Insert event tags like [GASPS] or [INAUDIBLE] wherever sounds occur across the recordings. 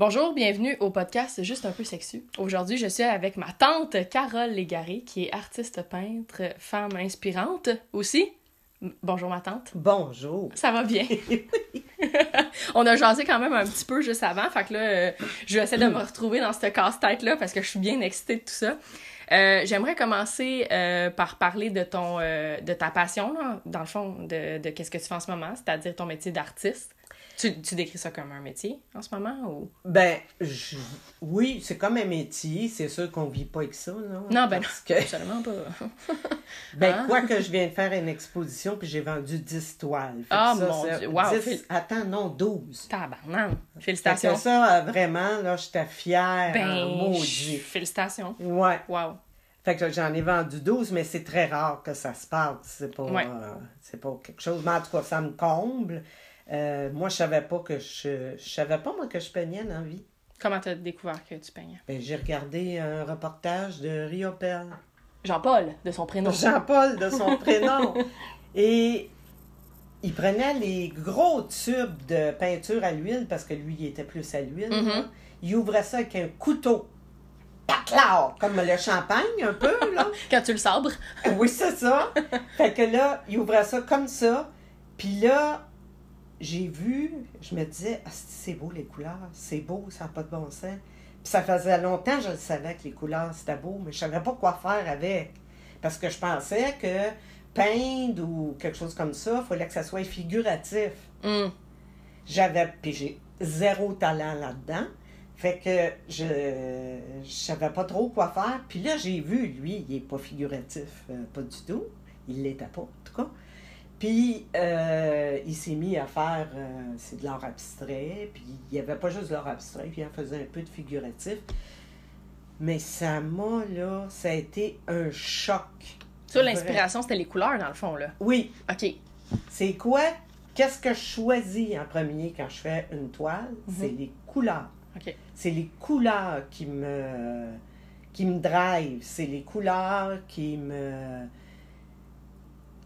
Bonjour, bienvenue au podcast Juste un peu sexu. Aujourd'hui, je suis avec ma tante Carole Légaré, qui est artiste peintre, femme inspirante aussi. Bonjour ma tante. Bonjour. Ça va bien? [LAUGHS] [LAUGHS] On a jasé quand même un petit peu juste avant, fait que là, euh, je vais essayer de me retrouver dans cette casse-tête-là parce que je suis bien excitée de tout ça. Euh, J'aimerais commencer euh, par parler de ton de ta passion, là, dans le fond, de, de qu'est-ce que tu fais en ce moment, c'est-à-dire ton métier d'artiste. Tu, tu décris ça comme un métier en ce moment ou? Ben, je- oui, c'est comme un métier. C'est sûr qu'on vit pas avec ça, non? Non, ben Parce que, Absolument pas. [LAUGHS] ben, Ah. quoi que je viens de faire une exposition, puis j'ai vendu 10 toiles. Ah, ça, mon Dieu. Wow, 10 fél- Attends, non, 12. Tabarnak. Fait que Félicitations. ça, euh, vraiment, là, j'étais fière. Ben, en maudit. félicitations. Ouais. Wow. Fait que j'en ai vendu 12, mais c'est très rare que ça se passe. C'est pas, Ouais. euh, c'est pas quelque chose. Mais en tout cas, ça me comble. Euh, moi, je savais pas que je. Je savais pas, moi, que je peignais dans la vie. Comment t'as découvert que tu peignais? Ben, j'ai regardé un reportage de Rio Pell. Jean-Paul, de son prénom. Jean-Paul de son [LAUGHS] prénom. Et il prenait les gros tubes de peinture à l'huile, parce que lui, il était plus à l'huile. Mhm. là. Il ouvrait ça avec un couteau. Taclard! Comme le champagne, un peu, là. [LAUGHS] Quand tu le sabres. oui, c'est ça. Fait que là, il ouvrait ça comme ça. Puis là, j'ai vu, je me disais, ah, c'est beau les couleurs, c'est beau, ça n'a pas de bon sens. Puis ça faisait longtemps que je le savais que les couleurs c'était beau, mais je savais pas quoi faire avec. Parce que je pensais que peindre ou quelque chose comme ça, il fallait que ça soit figuratif. Hum. J'avais, puis j'ai zéro talent là-dedans. Fait que je je savais pas trop quoi faire. Puis là, j'ai vu, lui, il est pas figuratif, euh, pas du tout. Il l'était pas, en tout cas. Puis euh, il s'est mis à faire, euh, c'est de l'art abstrait. Puis il n'y avait pas juste de l'art abstrait, puis il en faisait un peu de figuratif. Mais ça m'a, là, ça a été un choc. Ça, l'inspiration, c'était les couleurs, dans le fond, là. Oui, OK. c'est quoi? Qu'est-ce que je choisis en premier quand je fais une toile? C'est les couleurs. OK. C'est les couleurs qui me qui me drive, c'est les couleurs qui me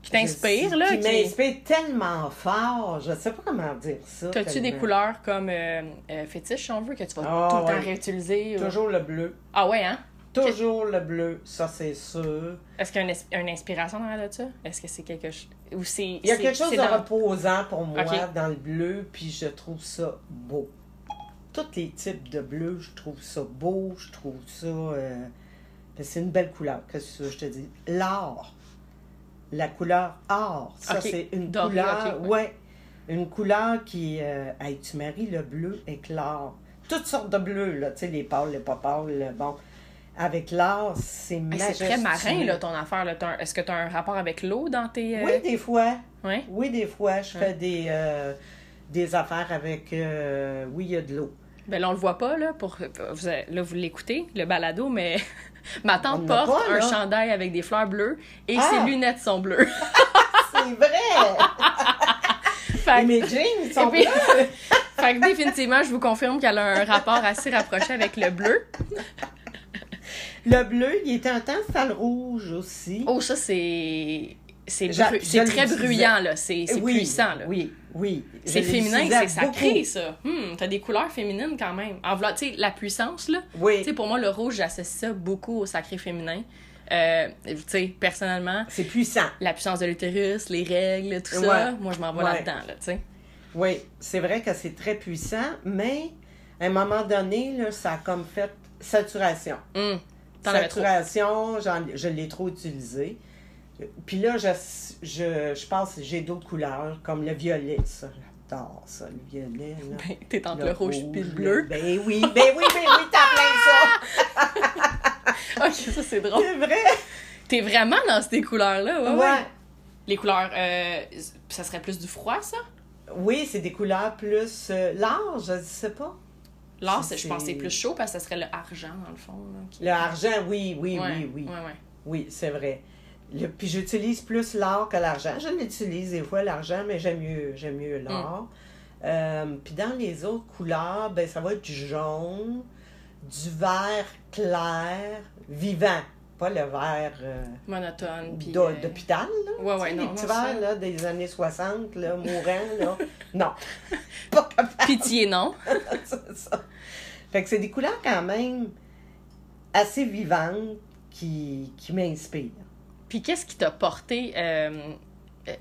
Qui t'inspirent, là. qui qui- m'inspirent tellement fort, je sais pas comment dire ça. T'as-tu des couleurs comme euh, euh, fétiche, si on veut, que tu vas Ah, tout le temps ouais. réutiliser? ou- Toujours le bleu, Ah ouais, hein? toujours le bleu, ça c'est sûr. Est-ce qu'il y a une, une inspiration dans de ça? Est-ce que c'est quelque chose... Ou c'est... Il y a quelque chose de dans- reposant pour moi dans le bleu, puis je trouve ça beau. Tous les types de bleu, je trouve ça beau, je trouve ça. euh, c'est une belle couleur, qu'est-ce que je te dis? L'or. La couleur or. Ça, c'est une Doré, couleur. ouais. Une couleur qui. euh, hey, tu maries le bleu avec l'or. Toutes sortes de bleus, là. Tu sais, les pâles, les pas pâles, bon. Avec l'or, c'est Hey, c'est très marin, là, ton affaire. Là. Est-ce que tu as un rapport avec l'eau dans tes... euh, Oui, des fois. Oui, des fois, je fais des, euh, des affaires avec. euh, oui, il y a de l'eau. Ben là, on le voit pas, là, pour... Vous, là, vous l'écoutez, le balado, mais [LAUGHS] [LAUGHS] ma tante porte pas, un chandail avec des fleurs bleues et Ah! ses lunettes sont bleues. [LAUGHS] [LAUGHS] C'est vrai! fait, Et mes jeans sont bleus. fait que définitivement, je vous confirme qu'elle a un rapport assez rapproché avec le bleu. Le bleu, il était un temps, c'était le rouge aussi. Oh, ça, c'est... C'est très bruyant, là. C'est oui, puissant, là. Oui, oui. C'est féminin, c'est sacré, ça. Hmm, t'as des couleurs féminines quand même. En voulant, tu sais, la puissance, là. Tu Oui, sais, pour moi, le rouge, j'associe ça beaucoup au sacré féminin. Euh, tu sais, personnellement, c'est puissant. la puissance de l'utérus, les règles, tout ça, moi, je m'en vais Ouais. là-dedans, là, tu sais. Oui, c'est vrai que c'est très puissant, mais à un moment donné, là, ça a comme fait saturation. Trop. Saturation, j'en- je l'ai trop utilisé. Puis là, je, je, je pense que j'ai d'autres couleurs, comme le violet, ça. J'adore ça, le violet. Là. Ben, T'es entre le, rouge puis le bleu. Ben oui, ben oui, ben oui, t'as plein [LAUGHS] ok, ça, c'est ça. drôle. C'est vrai. T'es vraiment dans ces couleurs-là, ouais, ouais. Ouais. Les couleurs, euh, ça serait plus du froid, ça? Oui, c'est des couleurs plus euh, larges, je sais pas. L'or, je pense que c'est c'est- plus chaud parce que ça serait le argent, dans le fond. Là, qui- Le argent, oui, oui, Ouais, oui, oui. Ouais, ouais. Oui, c'est vrai. Le- puis j'utilise plus l'or que l'argent. Je l'utilise des fois l'argent, mais j'aime mieux, j'aime mieux l'or. Euh, puis dans les autres couleurs, ben ça va être du jaune, du vert clair, vivant. Pas le verre euh, Monotone. Euh, d'hôpital, là. ouais, ouais, non, Les petits non, ça- verres, là, des années 60, là, [LAUGHS] mourants, là. Non. [LAUGHS] Pas capable. Pitié, non. [LAUGHS] c'est ça. Fait que c'est des couleurs quand même assez vivantes qui, qui m'inspirent. Puis qu'est-ce qui t'a porté euh,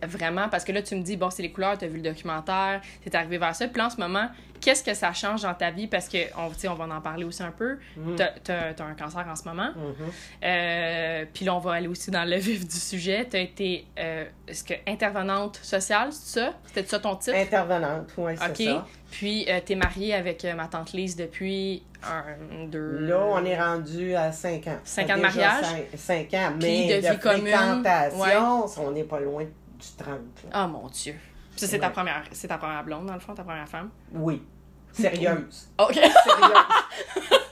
vraiment? Parce que là, tu me dis, bon, c'est les couleurs, t'as vu le documentaire, t'es arrivé vers ça. Puis en ce moment, qu'est-ce que ça change dans ta vie? Parce que, on, tu on va en parler aussi un peu. Mm. T'as, t'as- t'as un cancer en ce moment. Mhm. Euh, puis là, on va aller aussi dans le [LAUGHS] vif du sujet. T'as été, euh, est-ce que intervenante sociale, c'est ça? C'était ça ton titre? Intervenante, oui, c'est OK. ça. Puis, euh, t'es mariée avec euh, ma tante Lise depuis un, deux... Là, on est rendu à 5 ans. Cinq ans de mariage? cinq- cinq ans, mais de de, vie commune, fréquentation, on n'est pas loin du 30. là. Ah, mon Dieu. Puis ça, c'est ta Ouais. première, ta première blonde, dans le fond, ta première femme? Oui. Sérieuse. OK. Sérieuse. [LAUGHS]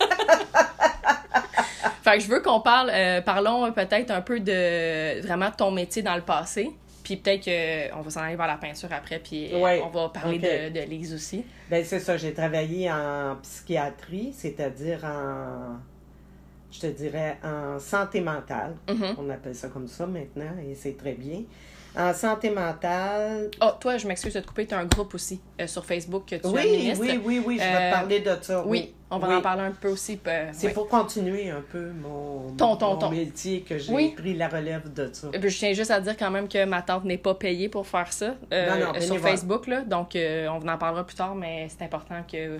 Fait que je veux qu'on parle, euh, parlons euh, peut-être un peu de vraiment de ton métier dans le passé. Puis peut-être qu'on va s'en aller vers la peinture après, puis euh, Ouais, on va parler de, de Lise aussi. Ben, c'est ça, j'ai travaillé en psychiatrie, c'est-à-dire en, je te dirais, en santé mentale. Mhm. On appelle ça comme ça maintenant, et c'est très bien. En santé mentale, Oh, toi, je m'excuse de te couper, tu as un groupe aussi euh, sur Facebook que tu oui, administres. oui, oui, oui, je vais Euh, te parler de ça. Oui, on va Oui. en parler un peu aussi. euh, C'est ouais. pour continuer un peu mon, Ton, ton, mon ton. métier que j'ai pris la relève de ça. Euh, puis Je tiens juste à dire quand même que ma tante n'est pas payée pour faire ça euh, Non, non, sur. Facebook. Là, donc, euh, on en parlera plus tard, mais c'est important que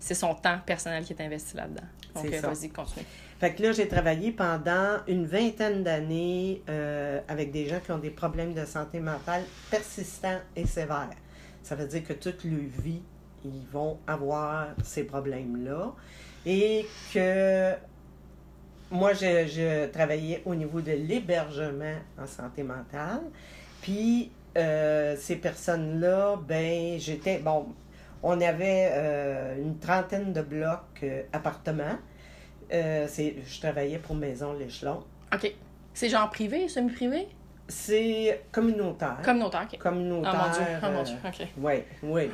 c'est son temps personnel qui est investi là-dedans. Donc, euh, vas-y, continue. Fait que là, j'ai travaillé pendant une vingtaine d'années euh, avec des gens qui ont des problèmes de santé mentale persistants et sévères. Ça veut dire que toute leur vie, ils vont avoir ces problèmes-là. Et que moi, je, je travaillais au niveau de l'hébergement en santé mentale. Puis, euh, ces personnes-là, ben, j'étais, bon, on avait euh, une trentaine de blocs euh, appartements. Euh, c'est, je travaillais pour Maison L'Échelon. OK. C'est genre privé, semi-privé? C'est communautaire. Communautaire, OK. communautaire. Oh mon Dieu, oh mon euh, Dieu, OK. Oui, oui.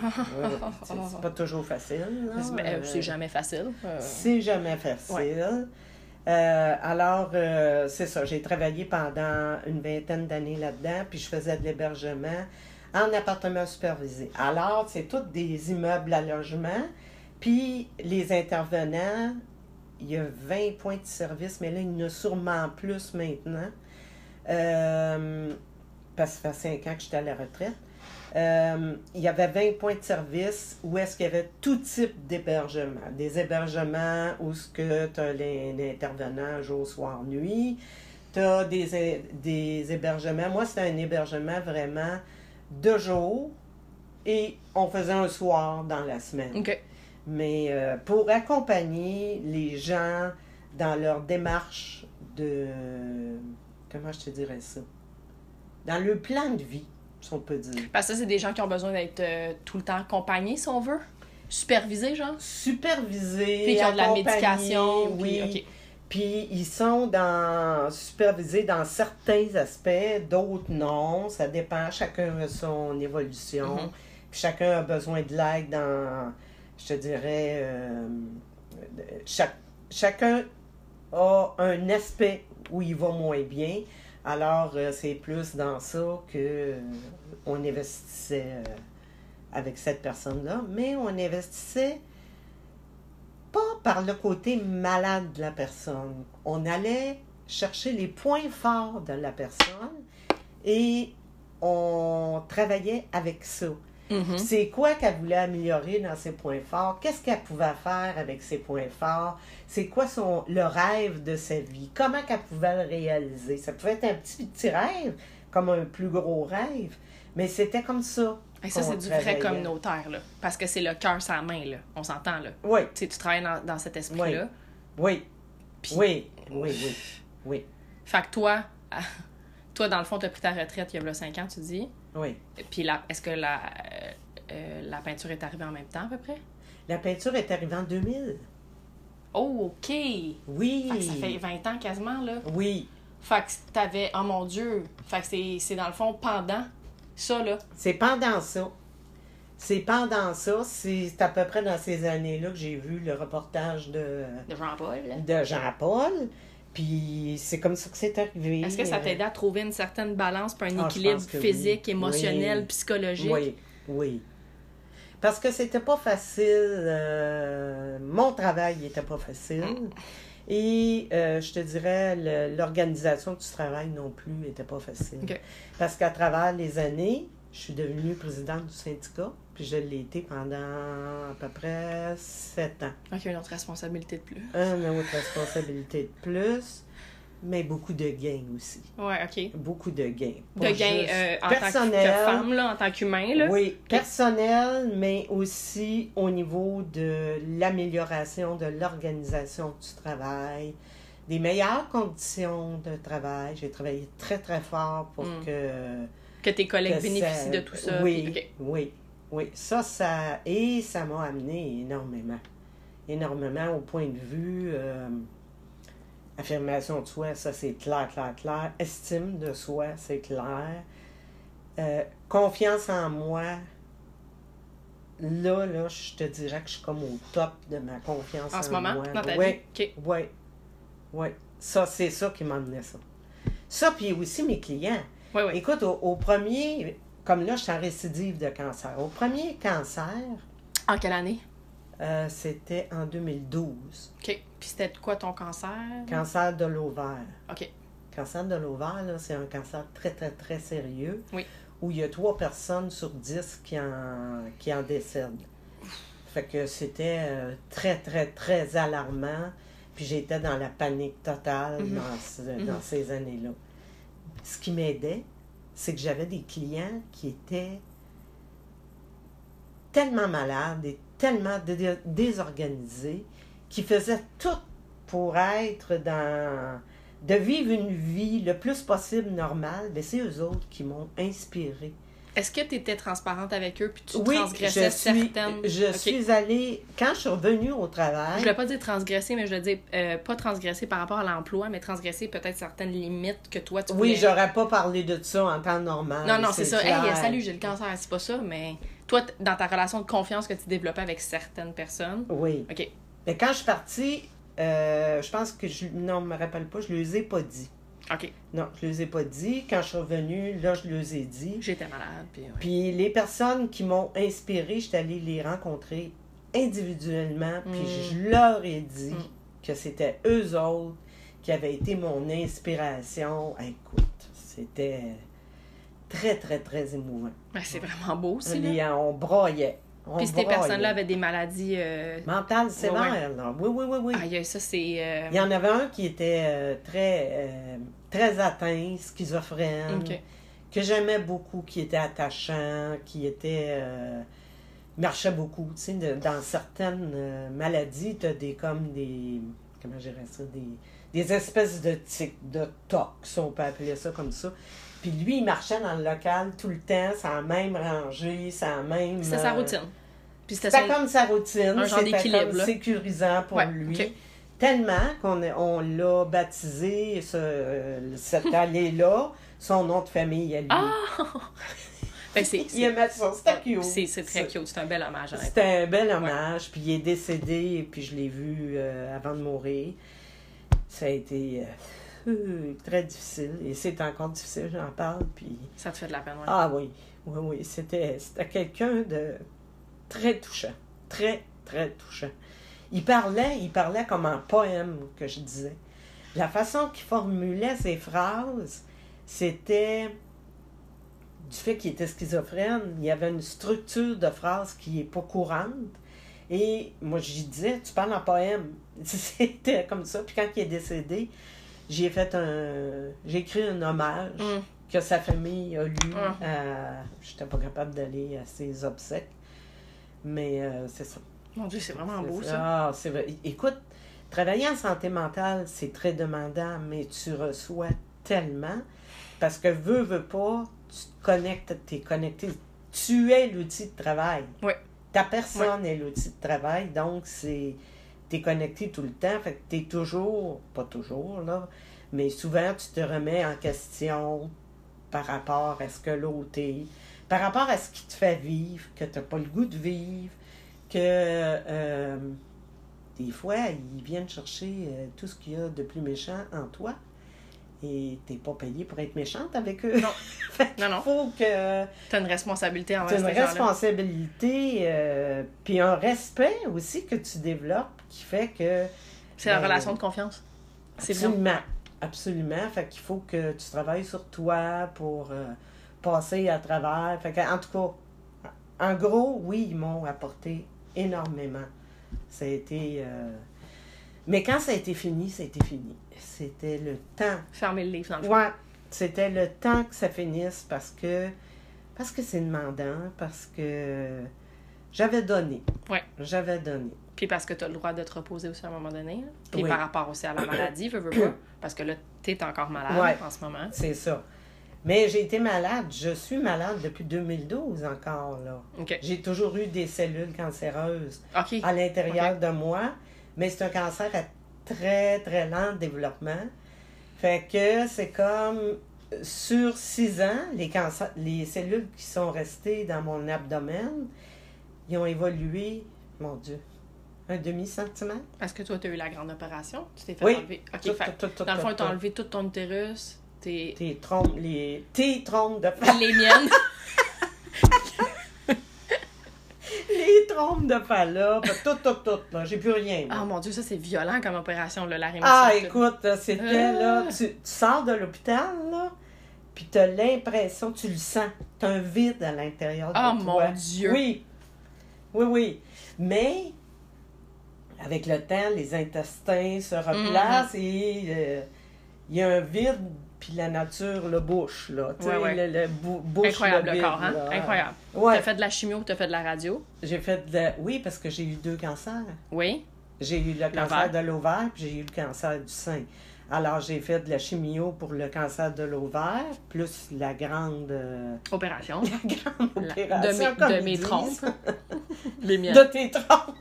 C'est, pas toujours facile. là. Mais, euh, Euh, c'est jamais facile. euh. C'est jamais facile. Euh, alors, euh, c'est ça. J'ai travaillé pendant une vingtaine d'années là-dedans, puis je faisais de l'hébergement en appartement supervisé. Alors, c'est tous des immeubles à logement, puis les intervenants, il y a 20 points de service, mais là, il y en a sûrement plus maintenant. Euh, parce que ça fait 5 ans que j'étais à la retraite. Euh, il y avait 20 points de service où est-ce qu'il y avait tout type d'hébergement. Des hébergements où ce que tu as l'intervenant jour, soir, nuit. Tu as des, des hébergements. Moi, c'était un hébergement vraiment de jour et on faisait un soir dans la semaine. Mais euh, pour accompagner les gens dans leur démarche de... Comment je te dirais ça? Dans le plan de vie, si on peut dire. Parce que ça, c'est des gens qui ont besoin d'être euh, tout le temps accompagnés, si on veut? Supervisés, genre? Supervisés, Puis qui ont de la médication. oui. Puis, ils sont dans supervisés dans certains aspects, d'autres non. Ça dépend, chacun a son évolution. Mhm. Puis chacun a besoin de l'aide dans, je te dirais, euh, chacun a un aspect où il va moins bien. Alors, euh, c'est plus dans ça que euh, on investissait euh, avec cette personne-là. Mais on investissait pas par le côté malade de la personne. On allait chercher les points forts de la personne et on travaillait avec ça. Mhm. C'est quoi qu'elle voulait améliorer dans ses points forts? Qu'est-ce qu'elle pouvait faire avec ses points forts? C'est quoi son, le rêve de sa vie? Comment qu'elle pouvait le réaliser? Ça pouvait être un petit, petit rêve, comme un plus gros rêve, mais c'était comme ça. Et ça, c'est du vrai communautaire, là. Parce que c'est le cœur sans main, là. On s'entend, là. Oui, Tu sais, tu travailles dans, dans cet esprit-là. oui, Puis- oui, oui, oui, oui, Fait que toi, toi, dans le fond, tu as pris ta retraite il y a 5 ans, tu dis. Oui. Puis est-ce que la, euh, euh, la peinture est arrivée en même temps, à peu près? La peinture est arrivée en 2000. Oh, OK! Oui. Fait que ça fait 20 ans quasiment, là. Oui, Fait que t'avais... Oh mon Dieu! Fait que c'est- dans le fond pendant ça, là. c'est pendant ça. C'est pendant ça. C'est à peu près dans ces années-là que j'ai vu le reportage de, De Jean-Paul, de Jean-Paul. Puis c'est comme ça que c'est arrivé. Est-ce que ça t'a aidé à trouver une certaine balance, puis un Ah, équilibre physique, oui. émotionnel, Oui. psychologique? Oui, oui. Parce que c'était pas facile. euh, mon travail n'était pas facile. Mm. Et euh, je te dirais, l'organisation du travail non plus n'était pas facile. Parce qu'à travers les années, je suis devenue présidente du syndicat, puis je l'ai été pendant à peu près sept ans. Ok, une autre responsabilité de plus. Une autre responsabilité de plus, mais beaucoup de gains aussi. Ouais, ok. Beaucoup de gains. De Pas gain juste euh, en tant que- personnel, femme, là, en tant qu'humain, là. Oui, personnel, mais aussi au niveau de l'amélioration de l'organisation du travail, des meilleures conditions de travail. J'ai travaillé très, très fort pour Mm. que... Que tes collègues que bénéficient ça- de tout ça. Oui, puis- ok. oui, oui. Ça, ça... Et ça m'a amené énormément. Énormément au point de vue... euh, affirmation de soi, ça c'est clair, clair, clair. Estime de soi, c'est clair. Euh, confiance en moi. Là, là, je te dirais que je suis comme au top de ma confiance en, En ce moment, moi. dans ta Oui, vie? Oui, oui. Ça, c'est ça qui m'a amené ça. Ça, puis aussi mes clients. Oui, oui. Écoute, au, au premier, comme là, je suis en récidive de cancer. Au premier cancer, En quelle année? euh, c'était en 2012. Ok. Puis c'était quoi ton cancer? Cancer de l'ovaire. Ok. cancer de l'ovaire, là, c'est un cancer très, très, très sérieux. Oui. Où il y a trois personnes sur dix qui en, qui en décèdent. Fait que c'était euh, très, très, très alarmant. Puis j'étais dans la panique totale Mhm. dans, ce- Mhm. dans ces années-là. Ce qui m'aidait, c'est que j'avais des clients qui étaient tellement malades et tellement dé- désorganisés qui faisaient tout pour être dans de vivre une vie le plus possible normale, mais c'est eux autres qui m'ont inspiré. Est-ce que tu étais transparente avec eux puis tu oui, transgressais je suis, certaines. je suis allée quand je suis revenue au Je travail. voulais pas dire transgresser, mais je voulais dire euh, pas transgresser par rapport à l'emploi, mais transgresser peut-être certaines limites que toi tu Oui, voulais- j'aurais pas parlé de ça en temps normal. Non, non, c'est ça. clair. Hey, salut, j'ai le cancer, c'est pas ça, mais toi, dans ta relation de confiance que tu développais avec certaines personnes. Oui. OK. Mais quand je suis partie, euh, je pense que je non, je me rappelle pas, je ne les ai pas dit. OK. Non, je ne les ai pas dit. Quand je suis revenue, là, je les ai dit. J'étais malade, puis ouais. Puis les personnes qui m'ont inspiré, je suis allée les rencontrer individuellement, puis Mm. je leur ai dit Mm. que c'était eux autres qui avaient été mon inspiration. Écoute, c'était très, très, très émouvant. Ben, c'est vraiment beau aussi, là. On broyait. On Puis ces personnes-là avaient des maladies. Euh... Mentales sévères, Ouais. Oui, oui, oui, oui. Aïe, ça, c'est. euh, Il y en avait un qui était euh, très, très atteint, schizophrène, que j'aimais beaucoup, qui était attachant, qui était. euh, marchait beaucoup. Tu sais, de- dans certaines euh, maladies, tu as des comme des. Comment ça Des, des espèces de tics, de tox, on peut appeler ça comme ça. Puis lui, il marchait dans le local tout le temps, sans même rangée, sans même. C'était sa euh, routine. Puis c'était son. comme sa routine. Un genre d'équilibre, sécurisant pour Ouais, lui. Tellement qu'on on l'a baptisé, ce- euh, cette [LAUGHS] allée-là, son nom de famille à lui. Ah! ben, c'est. [LAUGHS] Il aimait ça. C'était cute. C'est très cute. C'est un bel hommage. C'était un bel hommage. Puis il est décédé, et puis je l'ai vu euh, avant de mourir. Ça a été euh, très difficile. Et c'est encore difficile, j'en parle. Puis Ça te fait de la peine, ouais. ah oui, oui, oui. C'était, c'était quelqu'un de très touchant. Très, très touchant. Il parlait, il parlait comme un poème que je disais. La façon qu'il formulait ses phrases, c'était du fait qu'il était schizophrène. Il y avait une structure de phrase qui n'est pas courante. Et moi, je lui disais, tu parles en poème. [LAUGHS] C'était comme ça. Puis quand il est décédé, j'ai fait un. J'ai écrit un hommage Hum. que sa famille a lu. Ah. à- J'étais pas capable d'aller à ses obsèques. Mais euh, c'est ça. Mon Dieu, c'est vraiment beau, ça. Ah, c'est vrai. Écoute, travailler en santé mentale, c'est très demandant, mais tu reçois tellement. Parce que veux, veux pas, tu te connectes, tu es connecté. Tu es l'outil de travail. Oui. Ta personne est l'outil de travail, donc c'est. Tu es connecté tout le temps, fait que tu es toujours, pas toujours, là, mais souvent tu te remets en question par rapport à ce que l'autre est, par rapport à ce qui te fait vivre, que tu n'as pas le goût de vivre, que euh, des fois, ils viennent chercher euh, tout ce qu'il y a de plus méchant en toi. Et t'es pas payé pour être méchante avec eux. Non. [LAUGHS] Non, non. faut que T'as une responsabilité tu envers une ces gens-là. responsabilité, euh, puis un respect aussi que tu développes qui fait que. C'est la Ben, relation de confiance. Bien. Absolument. Absolument. Fait qu'il faut que tu travailles sur toi pour euh, passer à travers. Fait que, en tout cas, en gros, oui, ils m'ont apporté énormément. Ça a été. euh, Mais quand ça a été fini, ça a été fini. C'était le temps. Fermer le livre dans le. Ouais, c'était le temps que ça finisse parce que parce que c'est demandant, parce que j'avais donné. Ouais. J'avais donné. Puis parce que tu as le droit de te reposer aussi à un moment donné. Puis Oui. par rapport aussi à la maladie, veux, veux. [COUGHS] Parce que là, t'es encore malade Ouais. en ce moment. C'est ça. Mais j'ai été malade. Je suis malade depuis 2012 encore, là. J'ai toujours eu des cellules cancéreuses à l'intérieur de moi, mais c'est un cancer à très, très lent développement. Fait que c'est comme sur six ans, les, cancers, les cellules qui sont restées dans mon abdomen, ils ont évolué, mon Dieu, un demi-centimètre. Parce que toi, tu as eu la grande opération. Tu t'es fait Oui. enlever. OK. Tout, fait, tout, tout, tout, dans le fond, t'ont tout. enlevé tout ton utérus. Tes... Tes trompes, les... Tes trompes de Les miennes. [LAUGHS] Les trompes de Fallope, tout, tout, tout, là. J'ai plus rien. Ah mon Dieu, ça c'est violent comme opération, là, la rémission. Ah, écoute, c'était Ah. là, tu, tu sors de l'hôpital, là, puis t'as l'impression, tu le sens, t'as un vide à l'intérieur de Ah toi. mon Dieu. Oui, oui, oui. Mais, avec le temps, les intestins se replacent Mhm. et euh, il y a un vide, puis la nature le bouche, là. Tu sais, Ouais, ouais. le, le bou- bouche Incroyable le corps, hein? là. Incroyable. Ouais, T'as fait de la chimio, t'as fait de la radio? j'ai fait de la- Oui, parce que j'ai eu deux cancers. Oui. J'ai eu le cancer de l'ovaire, puis j'ai eu le cancer du sein. Alors, j'ai fait de la chimio pour le cancer de l'ovaire, plus la grande, euh, Opération. [LAUGHS] la grande La- opération. de mes, comme de mes trompes. Les miennes. De tes trompes.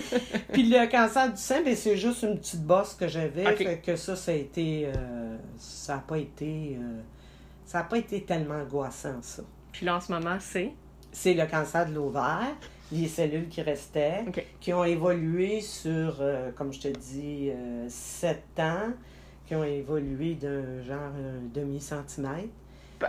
[LAUGHS] puis le cancer du sein, ben, c'est juste une petite bosse que j'avais. Fait que ça, ça a été. euh, ça n'a pas été. euh, ça n'a pas été tellement angoissant, ça. Puis là, en ce moment, c'est? c'est le cancer de l'ovaire, les cellules qui restaient, qui ont évolué sur, euh, comme je te dis, 7 ans, qui ont évolué d'un genre un demi-centimètre.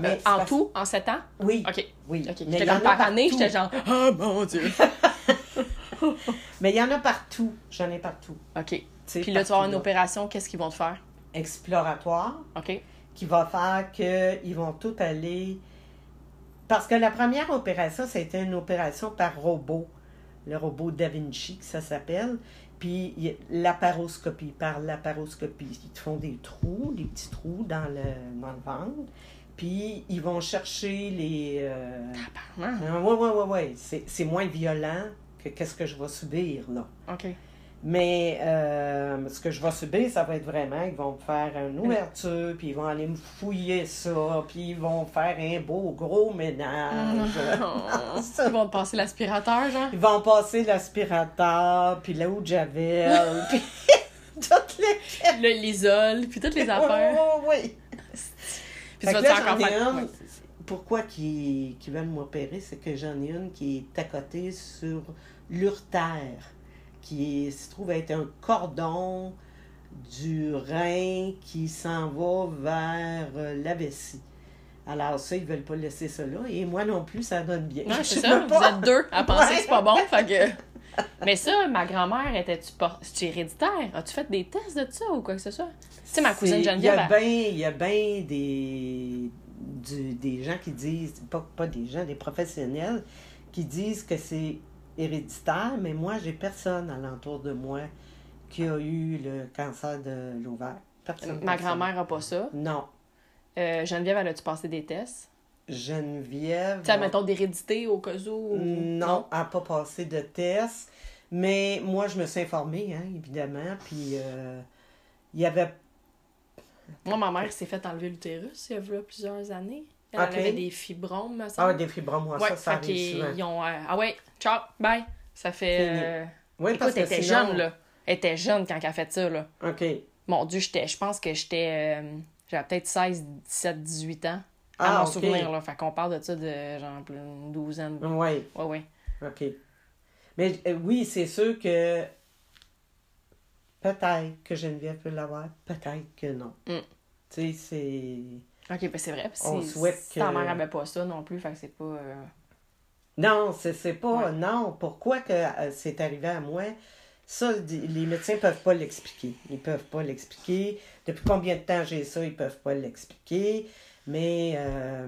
Mais Euh, en parce- tout, en 7 ans? Oui, OK. oui. OK. Mais J'étais comme par année, j'étais genre, [LAUGHS] oh mon Dieu. [LAUGHS] [LAUGHS] Mais il y en a partout. J'en ai partout. OK. Puis là, tu vas avoir une opération, qu'est-ce qu'ils vont te faire? Exploratoire, OK. qui va faire qu'ils vont tout aller. Parce que la première opération, c'était une opération par robot. Le robot Da Vinci, que ça s'appelle. Puis laparoscopie, par laparoscopie. Ils te font des trous, des petits trous dans le, dans le ventre. Puis ils vont chercher les. Euh... Ah, ouais, ouais, ouais, c'est moins violent que qu'est-ce que je vais subir, là. OK. Mais euh, ce que je vais subir, ça va être vraiment, ils vont me faire une ouverture, puis ils vont aller me fouiller ça, puis ils vont faire un beau gros ménage. Oh. [LAUGHS] Ils vont passer l'aspirateur, genre? Ils vont passer l'aspirateur, puis la eau de javel, puis [LAUGHS] toutes les... Le l'isole, puis toutes les affaires. Oh, oui. Puis tu vas là, encore faire. une. Ouais. Pourquoi qu'ils qu'ils veulent m'opérer, c'est que j'en ai une qui est à côté sur l'urtère, qui se trouve être un cordon du rein qui s'en va vers euh, la vessie. Alors ça, ils veulent pas laisser ça là. Et moi non plus, ça donne bien. Ouais, [LAUGHS] Je sais ça. pas. Vous êtes deux à penser Ouais. que c'est pas bon. Fait que... [LAUGHS] Mais ça, ma grand-mère, était-tu por... héréditaire? As-tu fait des tests de ça ou quoi que ce soit? Tu sais, ma cousine Geneviève, Il y a bien ben des, du- des gens qui disent, pas, pas des gens, des professionnels, qui disent que c'est héréditaire, mais moi, j'ai personne alentour de moi qui a eu le cancer de l'ovaire. Personne. ma personne. grand-mère a pas ça? Non. Euh, Geneviève, elle a-tu passé des tests? Geneviève. Tu sais, mettons d'hérédité au cas où? ou- Non, elle n'a pas passé de test. Mais moi, je me suis informée, hein, évidemment. Puis, euh, il y avait Moi, ma mère s'est fait enlever l'utérus il y a plusieurs années. Elle Ok. avait des fibromes, me ah, des fibromes, moi, ouais, ça, ça fait arrive souvent. ils ont... euh, ah ouais, ciao, bye. Ça fait... Euh, Oui, Écoute, elle était sinon- jeune, là. Elle était jeune quand elle a fait ça, là. OK. Mon Dieu, j'étais, je pense que j'étais. euh, j'avais peut-être 16, 17, 18 ans. À Ah, mon souvenir, là. Fait qu'on parle de ça de genre plus une douzaine. Oui, Ouais, ouais. OK. Mais euh, oui, c'est sûr que Peut-être que Geneviève peut l'avoir, peut-être que non. Mm. Tu sais, c'est. Ok, ben c'est vrai. On souhaite si ta que- mère pas ça non plus, fait que c'est pas. euh, Non, c'est pas. Ouais. Non, pourquoi que euh, c'est arrivé à moi? Ça, les médecins peuvent pas l'expliquer. Ils peuvent pas l'expliquer. Depuis combien de temps j'ai ça, ils peuvent pas l'expliquer. Mais euh,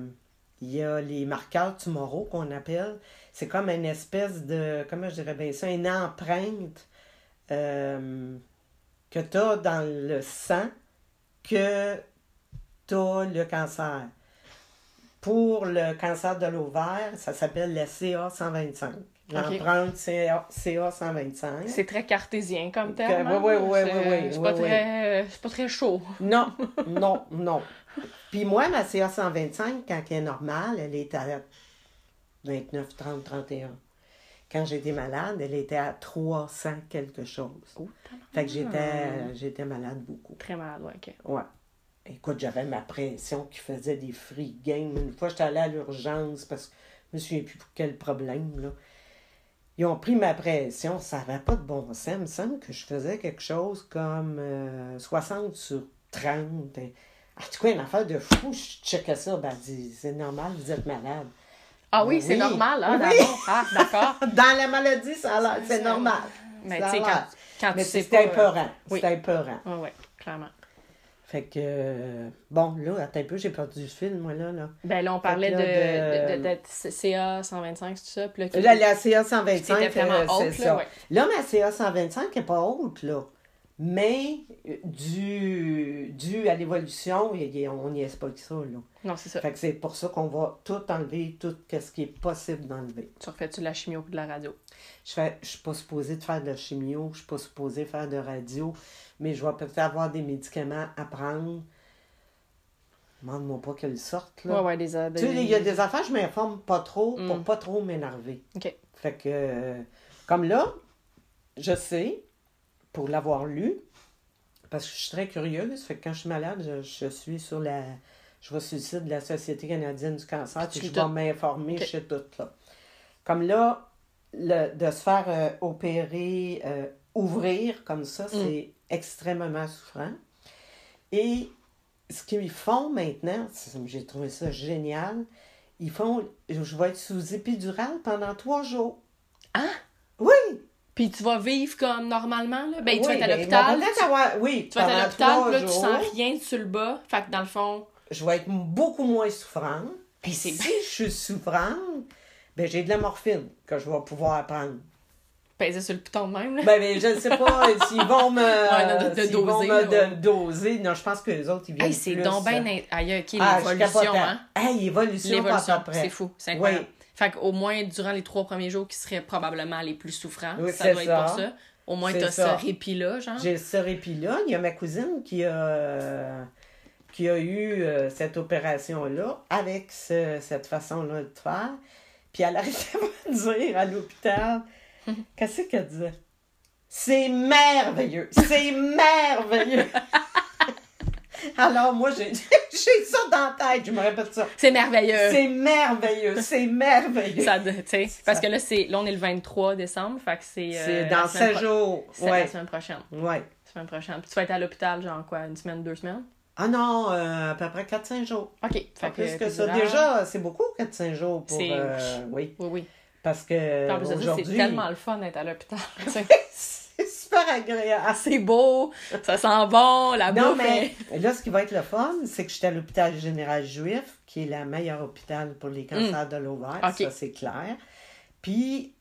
il y a les marqueurs tumoraux qu'on appelle. C'est comme une espèce de. Comment je dirais bien ça? Une empreinte euh, que tu as dans le sang que tu as le cancer. Pour le cancer de l'ovaire, ça s'appelle la CA125. L'empreinte CA, CA125. C'est très cartésien comme terme. ouais, ouais, C'est- ouais, ouais, C'est pas, très- c'est pas très chaud. [LAUGHS] Non, non, non. Puis moi, ma CA125, quand elle est normale, elle est à 29, 30, 31. Quand j'étais malade, elle était à 300 quelque chose. Oh, Fait que j'étais, j'étais malade beaucoup. Très mal, ouais, ok. Ouais. Écoute, j'avais ma pression qui faisait des free games. Une fois, j'étais allée à l'urgence parce que je me souviens plus pour quel problème, là. Ils ont pris ma pression, ça n'avait pas de bon sens. Il me semble que je faisais quelque chose comme euh, 60 sur 30. En tout cas, une affaire de fou, je checkais ça. Ben, c'est normal, vous êtes malade. Ah oui, Oui. c'est normal, hein, Oui. Ah, d'accord. [LAUGHS] Dans la maladie, ça a l'air- c'est normal. Mais tu sais, quand, quand Mais c'était euh, épeurant. oui. C'était épeurant. Ouais, ouais, clairement. Fait que, euh, bon, là, attends un peu, j'ai perdu le fil, moi, là. là. Ben là, on parlait que de, là, de, de- d'être CA 125, c'est tout ça? Puis là, Là, la CA 125, C'était vraiment haute, c'est là, ça. ouais. Là, ma CA 125 n'est pas haute, là. Mais, euh, dû, dû à l'évolution, on n'y est pas que ça, là. Non, c'est ça. Fait que c'est pour ça qu'on va tout enlever, tout ce qui est possible d'enlever. Tu refais-tu de la chimio ou de la radio? Je fais, je suis pas supposée de faire de la chimio, je suis pas supposée faire de radio, mais je vais peut-être avoir des médicaments à prendre. Demande-moi pas qu'elles sortent, là. Ouais, ouais, des... Tu sais, il y a des affaires, je m'informe pas trop pour Mm. pas trop m'énerver. OK. Fait que, comme là, je sais, pour l'avoir lu, parce que je suis très curieuse, fait que quand je suis malade, je, je suis sur la. Je vais sur le site de la Société canadienne du cancer, Tu puis je vais m'informer, Ok. je sais tout, là. Comme là, le, de se faire euh, opérer, euh, ouvrir comme ça, Mm. c'est extrêmement souffrant. Et ce qu'ils font maintenant, j'ai trouvé ça génial, ils font, je vais être sous épidurale pendant trois jours. Hein? Oui! Puis tu vas vivre comme normalement, là? Ben, tu vas être à ben, l'hôpital. avoir- oui, Tu vas être à l'hôpital, là, tu sens rien sur le bas. Fait que dans le fond, je vais être beaucoup moins souffrante. Puis si je suis souffrante, ben j'ai de la morphine que je vais pouvoir prendre. peser sur le piton de même, là. Ben, ben, je ne sais pas [LAUGHS] s'ils vont me, Ouais, de- de s'ils vont doser, me de- doser. Non, je pense que les autres, ils viennent Hey, c'est donc euh, ben... in- Aïe, OK, Ah, l'évolution, capotais. hein? Hey, évolution, L'évolution, c'est fou, c'est incroyable. Oui. Fait qu'au moins, durant les trois premiers jours qui seraient probablement les plus souffrants, Oui, ça doit être pour ça. Au moins, t'as ça. ce répit-là, genre. J'ai ce répit-là. Il y a ma cousine qui a, qui a eu euh, cette opération-là avec ce- cette façon-là de faire. Puis elle arrêtait [LAUGHS] pas de dire à l'hôpital [LAUGHS] Qu'est-ce qu'elle disait? C'est merveilleux C'est merveilleux [LAUGHS] Alors, moi, j'ai [LAUGHS] j'ai ça dans la tête. Je me répète ça. C'est merveilleux. C'est merveilleux C'est merveilleux Ça, parce que là, c'est, là, on est le 23 décembre, fait que c'est... euh, dans semaine 7 pro- jours. C'est la Ouais. semaine prochaine. Ouais. La semaine prochaine. Puis tu vas être à l'hôpital, genre quoi, une semaine, deux semaines? Ah non, euh, à peu près 4-5 jours. OK. Fait Pas plus que ça. Déjà, c'est beaucoup 4-5 jours pour. Euh, oui. Oui, oui. Parce que ça, c'est aujourd'hui. tellement le fun d'être à l'hôpital. [LAUGHS] c'est [LAUGHS] super agréable. c'est beau, ça sent bon, la Non, bouffe mais est- là, ce qui va être le fun, c'est que j'étais à l'hôpital général juif, qui est le meilleur hôpital pour les cancers de l'ovaire. Mm. Ça, c'est clair. Puis,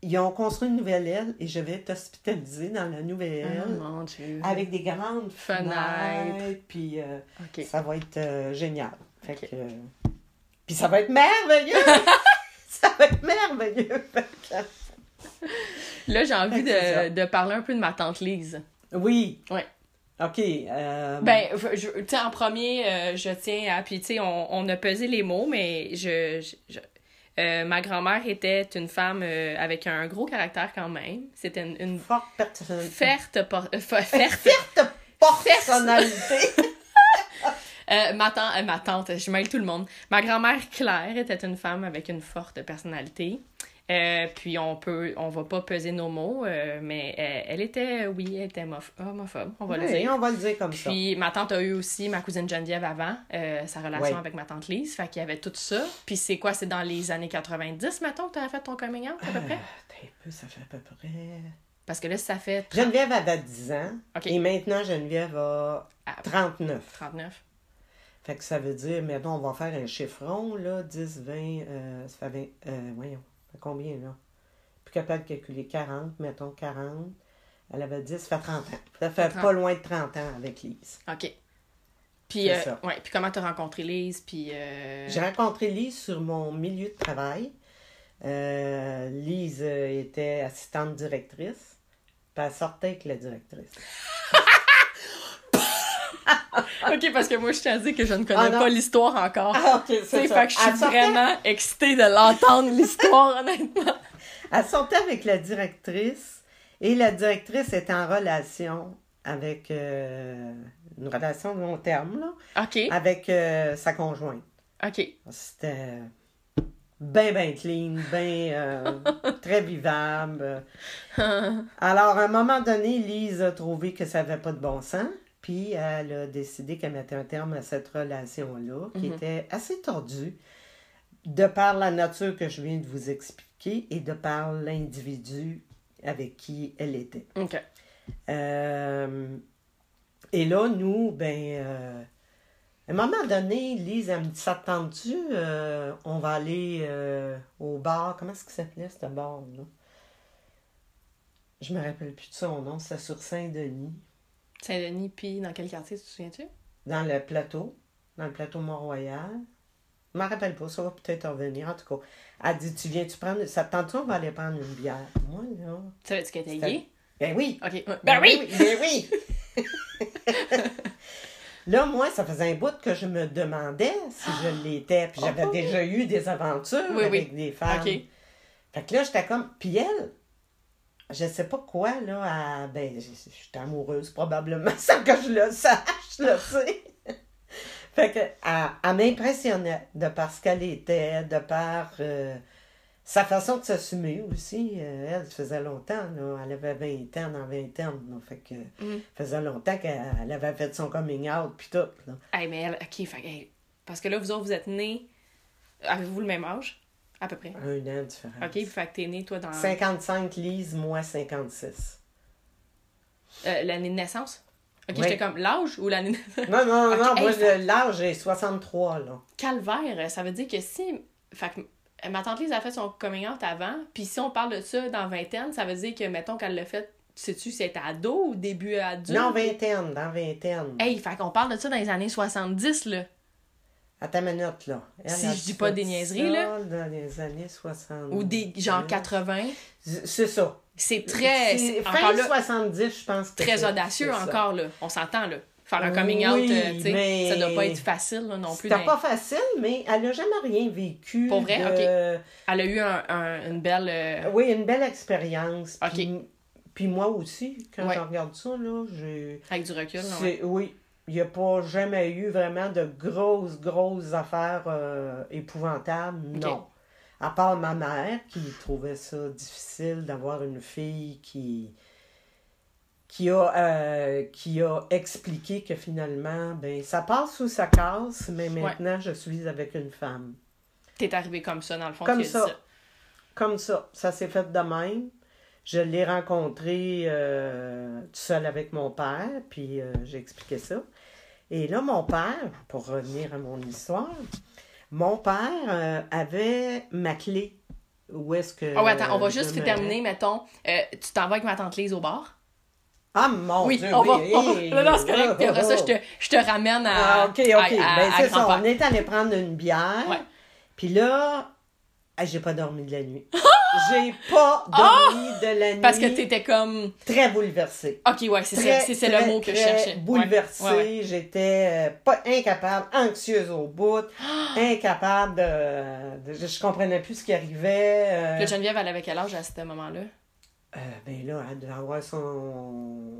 ils ont construit une nouvelle aile et je vais être hospitalisée dans la nouvelle Oh aile. mon Dieu. Avec des grandes Fenêtres. fenêtres, puis euh, ça va être euh, génial. Fait que, euh, puis ça va être merveilleux! [LAUGHS] ça va être merveilleux! Là, j'ai envie de, de parler un peu de ma tante Lise. Oui. Ouais. OK. euh, Ben, tu sais, en premier, euh, je tiens à. Puis, tu sais, on, on a pesé les mots, mais je. je- je- euh, ma grand-mère était une femme euh, avec un gros caractère quand même. C'était une, une forte personnalité. ferte. por- euh, ferte. personnalité. [LAUGHS] Ma, tante, ma tante, je mêle tout le monde. Ma grand-mère Claire était une femme avec une forte personnalité. Euh, puis on peut, on va pas peser nos mots, euh, mais euh, elle était, oui, elle était homophobe, on va le dire. on va le dire comme ça. Puis ma tante a eu aussi ma cousine Geneviève avant, sa relation avec ma tante Lise, fait qu'il y avait tout ça. Puis c'est quoi, c'est dans les années 90, mettons, que t'avais fait ton coming out, à peu près? Attends un peu, ça fait à peu près. Parce que là, ça fait 30 Geneviève avait 10 ans. Et maintenant, Geneviève a Ah. 39. 39. Fait que ça veut dire, mettons, on va faire un chiffron, là, 10, 20, euh, ça fait 20, euh, voyons, fait combien, là? Plus capable de calculer 40, mettons 40. Elle avait 10, ça fait 30 ans. Ça fait 30. pas loin de 30 ans avec Lise. OK. Puis, euh, ça. ouais, puis comment t'as rencontré Lise, puis... euh, J'ai rencontré Lise sur mon milieu de travail. Euh, Lise euh, était assistante directrice. Puis elle sortait avec la directrice. [LAUGHS] OK, parce que moi, je t'ai dit que je ne connais Ah, pas l'histoire encore. Ah, ok, c'est ça. fait que je suis sortait- vraiment excitée de l'entendre, l'histoire, honnêtement. Elle sortait avec la directrice et la directrice était en relation avec euh, une relation de long terme là, OK, avec euh, sa conjointe. OK. C'était bien, bien clean, bien [LAUGHS] très vivable. [LAUGHS] Alors, à un moment donné, Lise a trouvé que ça n'avait pas de bon sens. Puis, elle a décidé qu'elle mettait un terme à cette relation-là, qui Mhm. était assez tordue, de par la nature que je viens de vous expliquer et de par l'individu avec qui elle était. OK. Euh, et là, nous, ben, euh, à un moment donné, Lise, elle me dit, ça te tente-tu? Euh, on va aller au bar. Comment est-ce que ça s'appelait, ce bar-là? Je me rappelle plus de son nom. C'est sur Saint-Denis, Saint-Denis, puis dans quel quartier, tu te souviens-tu? dans le plateau, dans le plateau Mont-Royal. Je me rappelle pas, ça va peut-être revenir. En tout cas, elle dit, tu viens-tu prendre... Ça te tente-tu? On va aller prendre une bière? Moi, là... Savais-tu qu'elle était gay? Ben oui! OK. ouais. Ben oui! Ben oui! [LAUGHS] Là, moi, ça faisait un bout que je me demandais si je [GASPS] l'étais. Puis j'avais Oh. déjà eu des aventures Oui, avec oui. des femmes. OK. Fait que là, j'étais comme. Puis elle, je sais pas quoi, là, ben, j'étais amoureuse probablement, [LAUGHS] sans que je le sache, là, tu sais. Fait que, elle, elle m'impressionnait de par ce qu'elle était, de par euh, sa façon de s'assumer aussi. Euh, elle, ça faisait longtemps, là, elle avait 20 ans dans 20 ans, là, fait que, Mm. ça faisait longtemps qu'elle elle avait fait son coming out, puis tout, là. Hey, mais elle, OK, fait, que, hey, parce que là, vous autres, vous êtes nés... Avez-vous le même âge? À peu près. Un an de différence. OK, puis fait que t'es né, toi, dans 55 Lise, moi 56. euh, l'année de naissance? OK, Oui. j'étais comme l'âge ou l'année de... [LAUGHS] Non, non, non, hey, moi, fait- l'âge, j'ai 63, là. Calvaire, ça veut dire que si... Fait que ma tante Lise a fait son coming out avant, puis si on parle de ça dans vingtaine, ça veut dire que, mettons, qu'elle l'a fait, sais-tu si elle était ado ou début adulte? Non, vingtaine, dans vingtaine. Hey, fait qu'on parle de ça dans les années 70, là. À ta minute, là. Elle Si a je dis pas des niaiseries, là. Dans les années 60. Ou des, genre 80. C'est ça. C'est très... C'est fin Encore là, 70, je pense. que très audacieux encore, là. On s'entend, là. Faire un coming out, euh, tu sais, mais- ça doit pas être facile, là, non plus. C'était pas facile, mais elle n'a jamais rien vécu. Pour vrai? de- Elle a eu un, un- une belle... euh, Oui, une belle expérience. Ok. Puis, puis moi aussi, quand Ouais. je regarde ça, là, j'ai... Avec du recul, ouais. Oui, il n'y a pas jamais eu vraiment de grosses, grosses affaires euh, épouvantables, non. À part ma mère qui trouvait ça difficile d'avoir une fille qui qui a, euh, qui a expliqué que finalement, ben, ça passe ou ça casse, mais maintenant je suis avec une femme. T'es arrivé comme ça, dans le fond, Comme dit ça. Comme ça, ça s'est fait de même. Je l'ai rencontré euh, tout seul avec mon père, puis euh, j'ai expliqué ça. Et là, mon père, pour revenir à mon histoire, mon père euh, avait ma clé. Où est-ce que. Oh, attends, on va juste me- terminer, mettons. euh, tu t'en vas avec ma tante Lise au bar? Ah, mon oui, Dieu, on oui, on va- oui, non, non, c'est correct. oui, Puis [LAUGHS] après ça, je te, je te ramène à. Ah, ok, ok. à- à- ben, c'est ça. On est allé prendre une bière. Ouais. Puis là, ah, j'ai pas dormi de la nuit. [LAUGHS] j'ai pas dormi de la nuit. Parce que t'étais comme. Très bouleversée. Ok, ouais, c'est ça, c'est le mot que je cherchais. Ouais, Bouleversée. ouais, ouais. J'étais euh, pas incapable, anxieuse au bout, incapable de, de- Je comprenais plus ce qui arrivait. euh, là, Geneviève, elle avait quel âge à ce moment-là? euh, ben là, elle devait avoir son.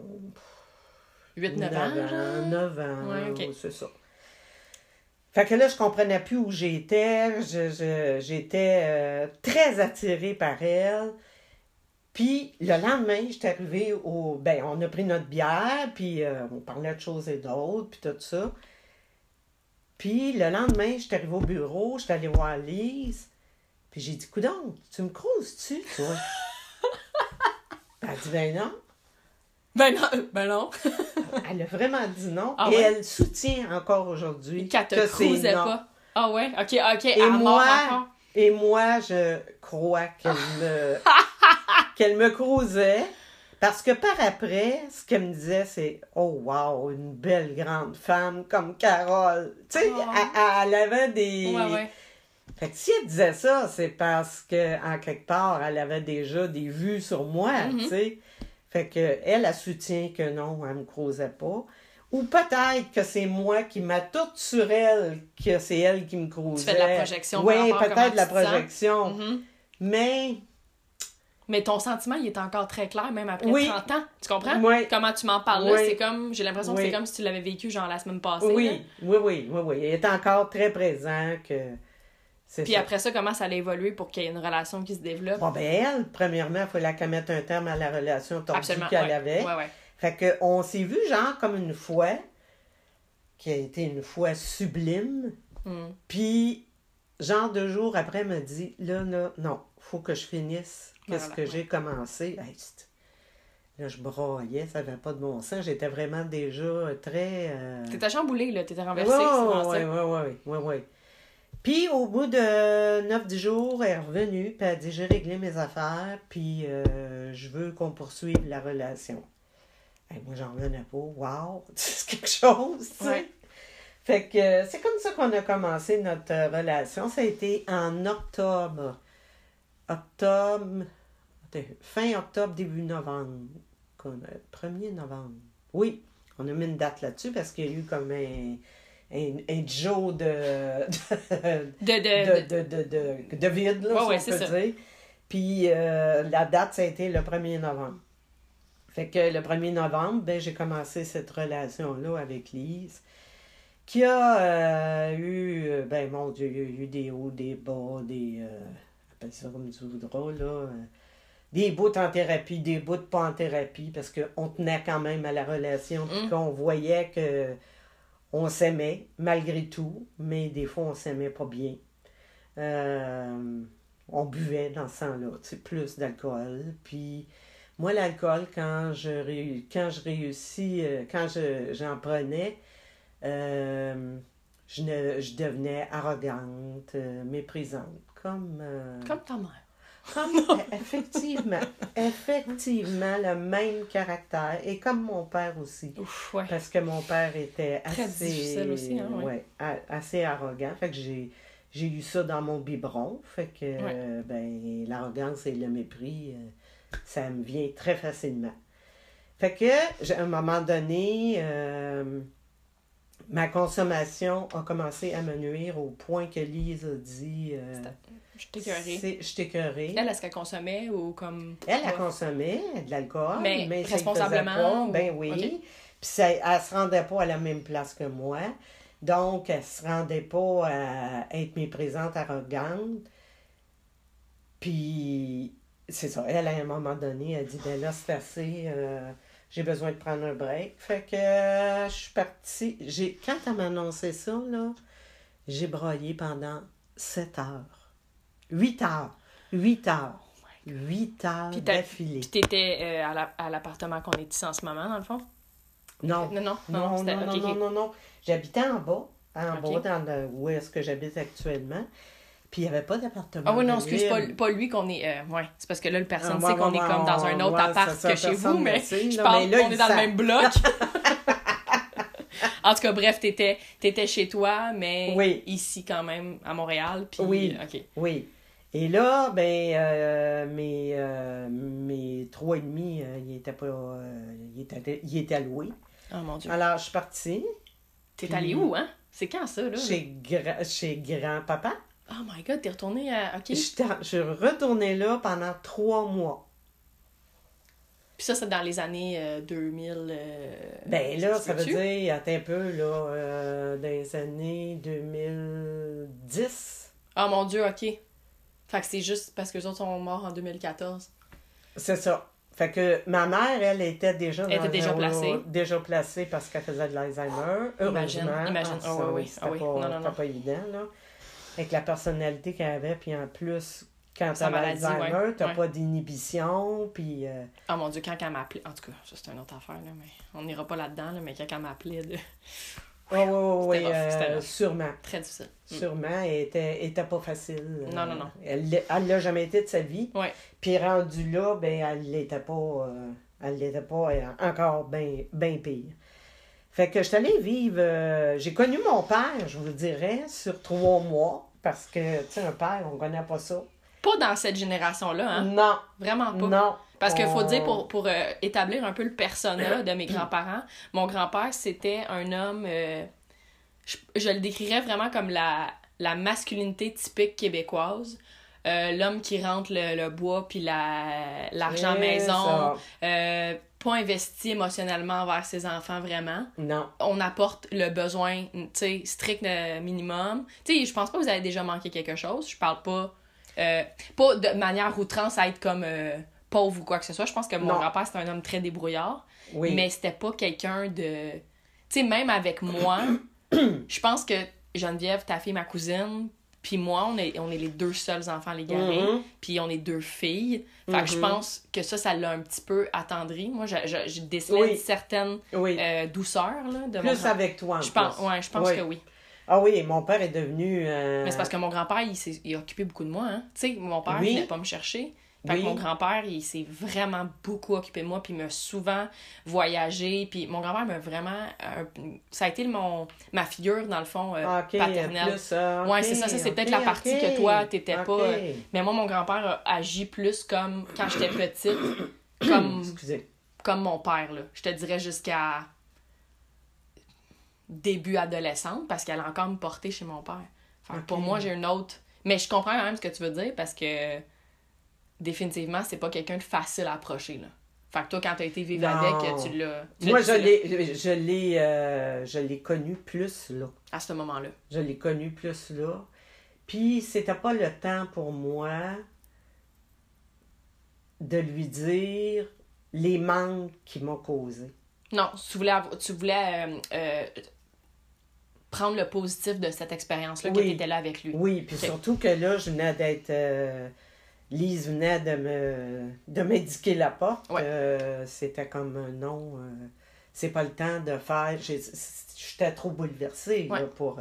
8-9 ans? genre? 9 ans, Ouais, ok. c'est ça. Fait que là, je comprenais plus où j'étais. Je- je- J'étais euh, très attirée par elle. Puis le lendemain, j'étais arrivée au. Ben, on a pris notre bière, puis euh, on parlait de choses et d'autres, puis tout ça. Puis le lendemain, j'étais arrivée au bureau, j'étais allée voir Lise, puis j'ai dit Coudon, tu me croises-tu, toi? [LAUGHS] Elle a dit Ben non. Ben non, euh, ben non. [LAUGHS] Elle a vraiment dit non. Ah et ouais? elle soutient encore aujourd'hui Qu'elle te que c'est non. pas. Ah ouais? Ok, ok. Et à moi, et moi, je crois qu'elle me, [LAUGHS] qu'elle me croisait. Parce que par après, ce qu'elle me disait, c'est Oh, wow, une belle grande femme comme Carole. Tu sais, Oh. elle, elle avait des. Ouais, ouais. Fait que si elle disait ça, c'est parce que en quelque part, elle avait déjà des vues sur moi, Mhm. tu sais. Fait que elle, elle soutient que non, elle me croisait pas. Ou peut-être que c'est moi qui m'a toute sur elle, que c'est elle qui me croisait. fais de la projection Oui, peut-être de la tu projection. Mhm. Mais, Mais ton sentiment, il est encore très clair, même après Oui. 30 ans. Tu comprends? Oui. Comment tu m'en parles là, Oui. c'est comme, j'ai l'impression que c'est comme si tu l'avais vécu genre la semaine passée. là. oui, oui, oui, oui, oui. Il est encore très présent que Puis ça. après ça, comment ça allait évoluer pour qu'il y ait une relation qui se développe? Bon, ben elle, premièrement, il fallait qu'elle mette un terme à la relation tordue qu'elle ouais. avait. Ouais, ouais. Fait que on s'est vu genre comme une fois, qui a été une fois sublime, Hmm. puis genre deux jours après, elle m'a dit, là, là, non, faut que je finisse qu'est-ce Voilà, que j'ai commencé? Hey, là, je broyais, ça n'avait pas de bon sens, j'étais vraiment déjà très... euh, T'étais chamboulé, là, t'étais oui, renversé, c'est vraiment oui, ça. oui, oui, oui. Puis au bout de 9-10 jours, elle est revenue, puis elle a dit j'ai réglé mes affaires, puis euh, je veux qu'on poursuive la relation. Hey, moi, j'en revenais pas. Wow, [LAUGHS] c'est quelque chose, tu sais. Ouais. Fait que c'est comme ça qu'on a commencé notre euh, relation. Ça a été en octobre. Octobre. fin octobre, début novembre. Qu'on a- 1er novembre. Oui, on a mis une date là-dessus parce qu'il y a eu comme un, un, un jour de, De, de, de, de, de, de, de vide, là, Ouais, si ouais, on peut ça. dire. Puis euh, la date, ça a été le 1er novembre. Fait que le 1er novembre, ben, j'ai commencé cette relation-là avec Lise, qui a euh, eu, euh, ben mon Dieu, il y a eu des hauts, des bas, des, euh, appelle ça comme tu voudras, là, euh, des bouts en thérapie, des bouts pas en thérapie, parce qu'on tenait quand même à la relation, puis Mm. qu'on voyait que on s'aimait, malgré tout, mais des fois, on s'aimait pas bien. Euh, on buvait dans ce sais, plus d'alcool. Puis moi, l'alcool, quand je, quand je réussis, euh, quand je, j'en prenais, euh, je, devenais arrogante, méprisante, comme... Comme ta. Comme, effectivement, effectivement, le même caractère. Et comme mon père aussi. Ouf, ouais. Parce que mon père était Très assez, aussi, hein, ouais. assez arrogant. Fait que j'ai, j'ai eu ça dans mon biberon. Fait que euh, ben, l'arrogance et le mépris, euh, ça me vient très facilement. Fait que, à un moment donné, euh, ma consommation a commencé à me nuire au point que Lise a dit euh, Je t'ai écœurée. c'est- Je. Elle, est-ce qu'elle consommait ou comme. Elle, elle consommait de l'alcool, Mais mais, ça responsablement, faisait pas. ou- Ben oui. Puis ça, elle se rendait pas à la même place que moi. Donc, elle se rendait pas à être méprisante, arrogante. Puis, c'est ça. Elle, à un moment donné, elle dit, ben là, c'est assez. euh, j'ai besoin de prendre un break. Fait que euh, je suis partie. J'ai, quand elle m'a annoncé ça, là, j'ai broyé pendant 7 heures. 8 heures. 8 heures. 8 heures Puis d'affilée. Puis t'étais euh, à la- à l'appartement qu'on est ici en ce moment, dans le fond? Non. Non, non, Non, non, c'était- non, ok, non, ok. non, non. J'habitais en bas, en Ok. bas, dans le, où est-ce que j'habite actuellement. Puis il n'y avait pas d'appartement. Ah oui, non, excuse, pas, pas lui qu'on est. euh, ouais, c'est parce que là, le personne Ah, sait ouais, qu'on est comme dans un autre ouais, appart ça, que chez vous, mais sait, [LAUGHS] je parle qu'on est dans le sait. même bloc. [LAUGHS] en tout cas, bref, t'étais étais chez toi, mais Oui. ici quand même, à Montréal. Puis, Oui. euh, OK. Oui. Et là, ben, euh, mes, euh, mes trois et demi, euh, ils étaient pas, ils étaient, ils étaient alloués. Oh mon Dieu. Alors, je suis partie T'es puis- allé où, hein? C'est quand ça, là? chez, gra- chez grand-papa. Oh my god, t'es retourné à. OK. Je suis retournée là pendant trois mois. Puis ça, c'est dans les années euh, 2000. euh, Ben là, ça veut dire, attends un peu, là, euh, dans les années 2010. Ah mon Dieu, ok. Fait que c'est juste parce que les autres sont morts en 2014. C'est ça. Fait que ma mère, elle était déjà Elle était déjà placée. déjà placée parce qu'elle faisait de l'Alzheimer. Imagine, Heureusement. imagine. Ah, ça, oui, oui. C'était Ah oui. pas, Non, non, c'était non. pas évident, là. Avec la personnalité qu'elle avait, puis en plus, quand t'as l'Alzheimer, ouais. t'as Ouais. pas d'inhibition, puis... euh, Ah mon Dieu, quand elle m'appelait. En tout cas, ça c'est une autre affaire, là, mais on n'ira pas là-dedans, là, mais quand elle m'appelait, de... Oui, oui, c'était rough. sûrement. très difficile. Mm. Sûrement, elle était, était pas facile. Non, non, non. Elle elle l'a jamais été de sa vie. Ouais. Puis rendue là, ben, elle l'était pas, euh, elle l'était pas euh, encore bien ben pire. Fait que je suis allée vivre, euh, j'ai connu mon père, je vous dirais, sur trois mois, parce que, tu sais, un père, on connaît pas ça. Pas dans cette génération-là, hein? Non, Vraiment pas. non. Parce qu'il faut dire, pour, pour euh, établir un peu le persona de mes grands-parents, [CLEARS THROAT] mon grand-père, c'était un homme. euh, je, je le décrirais vraiment comme la, la masculinité typique québécoise. Euh, L'homme qui rentre le, le bois puis la- l'argent C'est maison. pas investi émotionnellement envers ses enfants, vraiment. Non. On apporte le besoin, tu sais, strict minimum. Tu sais, je pense pas que vous avez déjà manqué quelque chose. Je parle pas. Euh, pas de manière outrance à être comme euh, pauvre ou quoi que ce soit. Je pense que mon Non. grand-père, c'était un homme très débrouillard. Oui. Mais c'était pas quelqu'un de. Tu sais, même avec moi, [COUGHS] je pense que Geneviève, ta fille, ma cousine, puis moi, on est, on est les deux seuls enfants légarés, Mhm. puis on est deux filles. Fait que je Mhm. pense que ça, ça l'a un petit peu attendri. Moi, je, je, je décelais Oui. une certaine Oui. euh, douceur là, de Plus avec toi, en Je pense, ouais, je pense Oui. que oui. Ah oui, mon père est devenu... euh, Mais c'est parce que mon grand-père, il s'est il a occupé beaucoup de moi. Hein. Tu sais, mon père Oui. venait pas me chercher. Fait Oui. que mon grand-père, il s'est vraiment beaucoup occupé de moi, puis il m'a souvent voyagé. Puis mon grand-père m'a vraiment. euh, ça a été mon, ma figure, dans le fond, euh, Ah, paternelle. plus, Ouais, OK, c'est ça, ça, c'est peut-être la partie que toi, t'étais pas, euh, Mais moi, mon grand-père a agi plus comme quand j'étais petite, comme, [COUGHS] Excusez. comme mon père. Là. Je te dirais jusqu'à début adolescente, parce qu'elle a encore me porté chez mon père. Pour moi, j'ai une autre. Mais je comprends quand même ce que tu veux dire parce que définitivement, c'est pas quelqu'un de facile à approcher. Là. Fait que toi, quand t'as été vivre Non. avec, tu l'as. Moi, je l'ai, je l'ai, euh, je l'ai connu plus là. À ce moment-là. Je l'ai connu plus là. Puis, c'était pas le temps pour moi de lui dire les manques qu'il m'a causés. Non, tu voulais, tu voulais euh, euh, prendre le positif de cette expérience-là, que Oui. tu étais là avec lui. Oui, puis surtout que là, je venais d'être. euh, Lise venait de me de m'indiquer la porte. Ouais. Euh, c'était comme non. euh, c'est pas le temps de faire. j'ai- J'étais trop bouleversée là, pour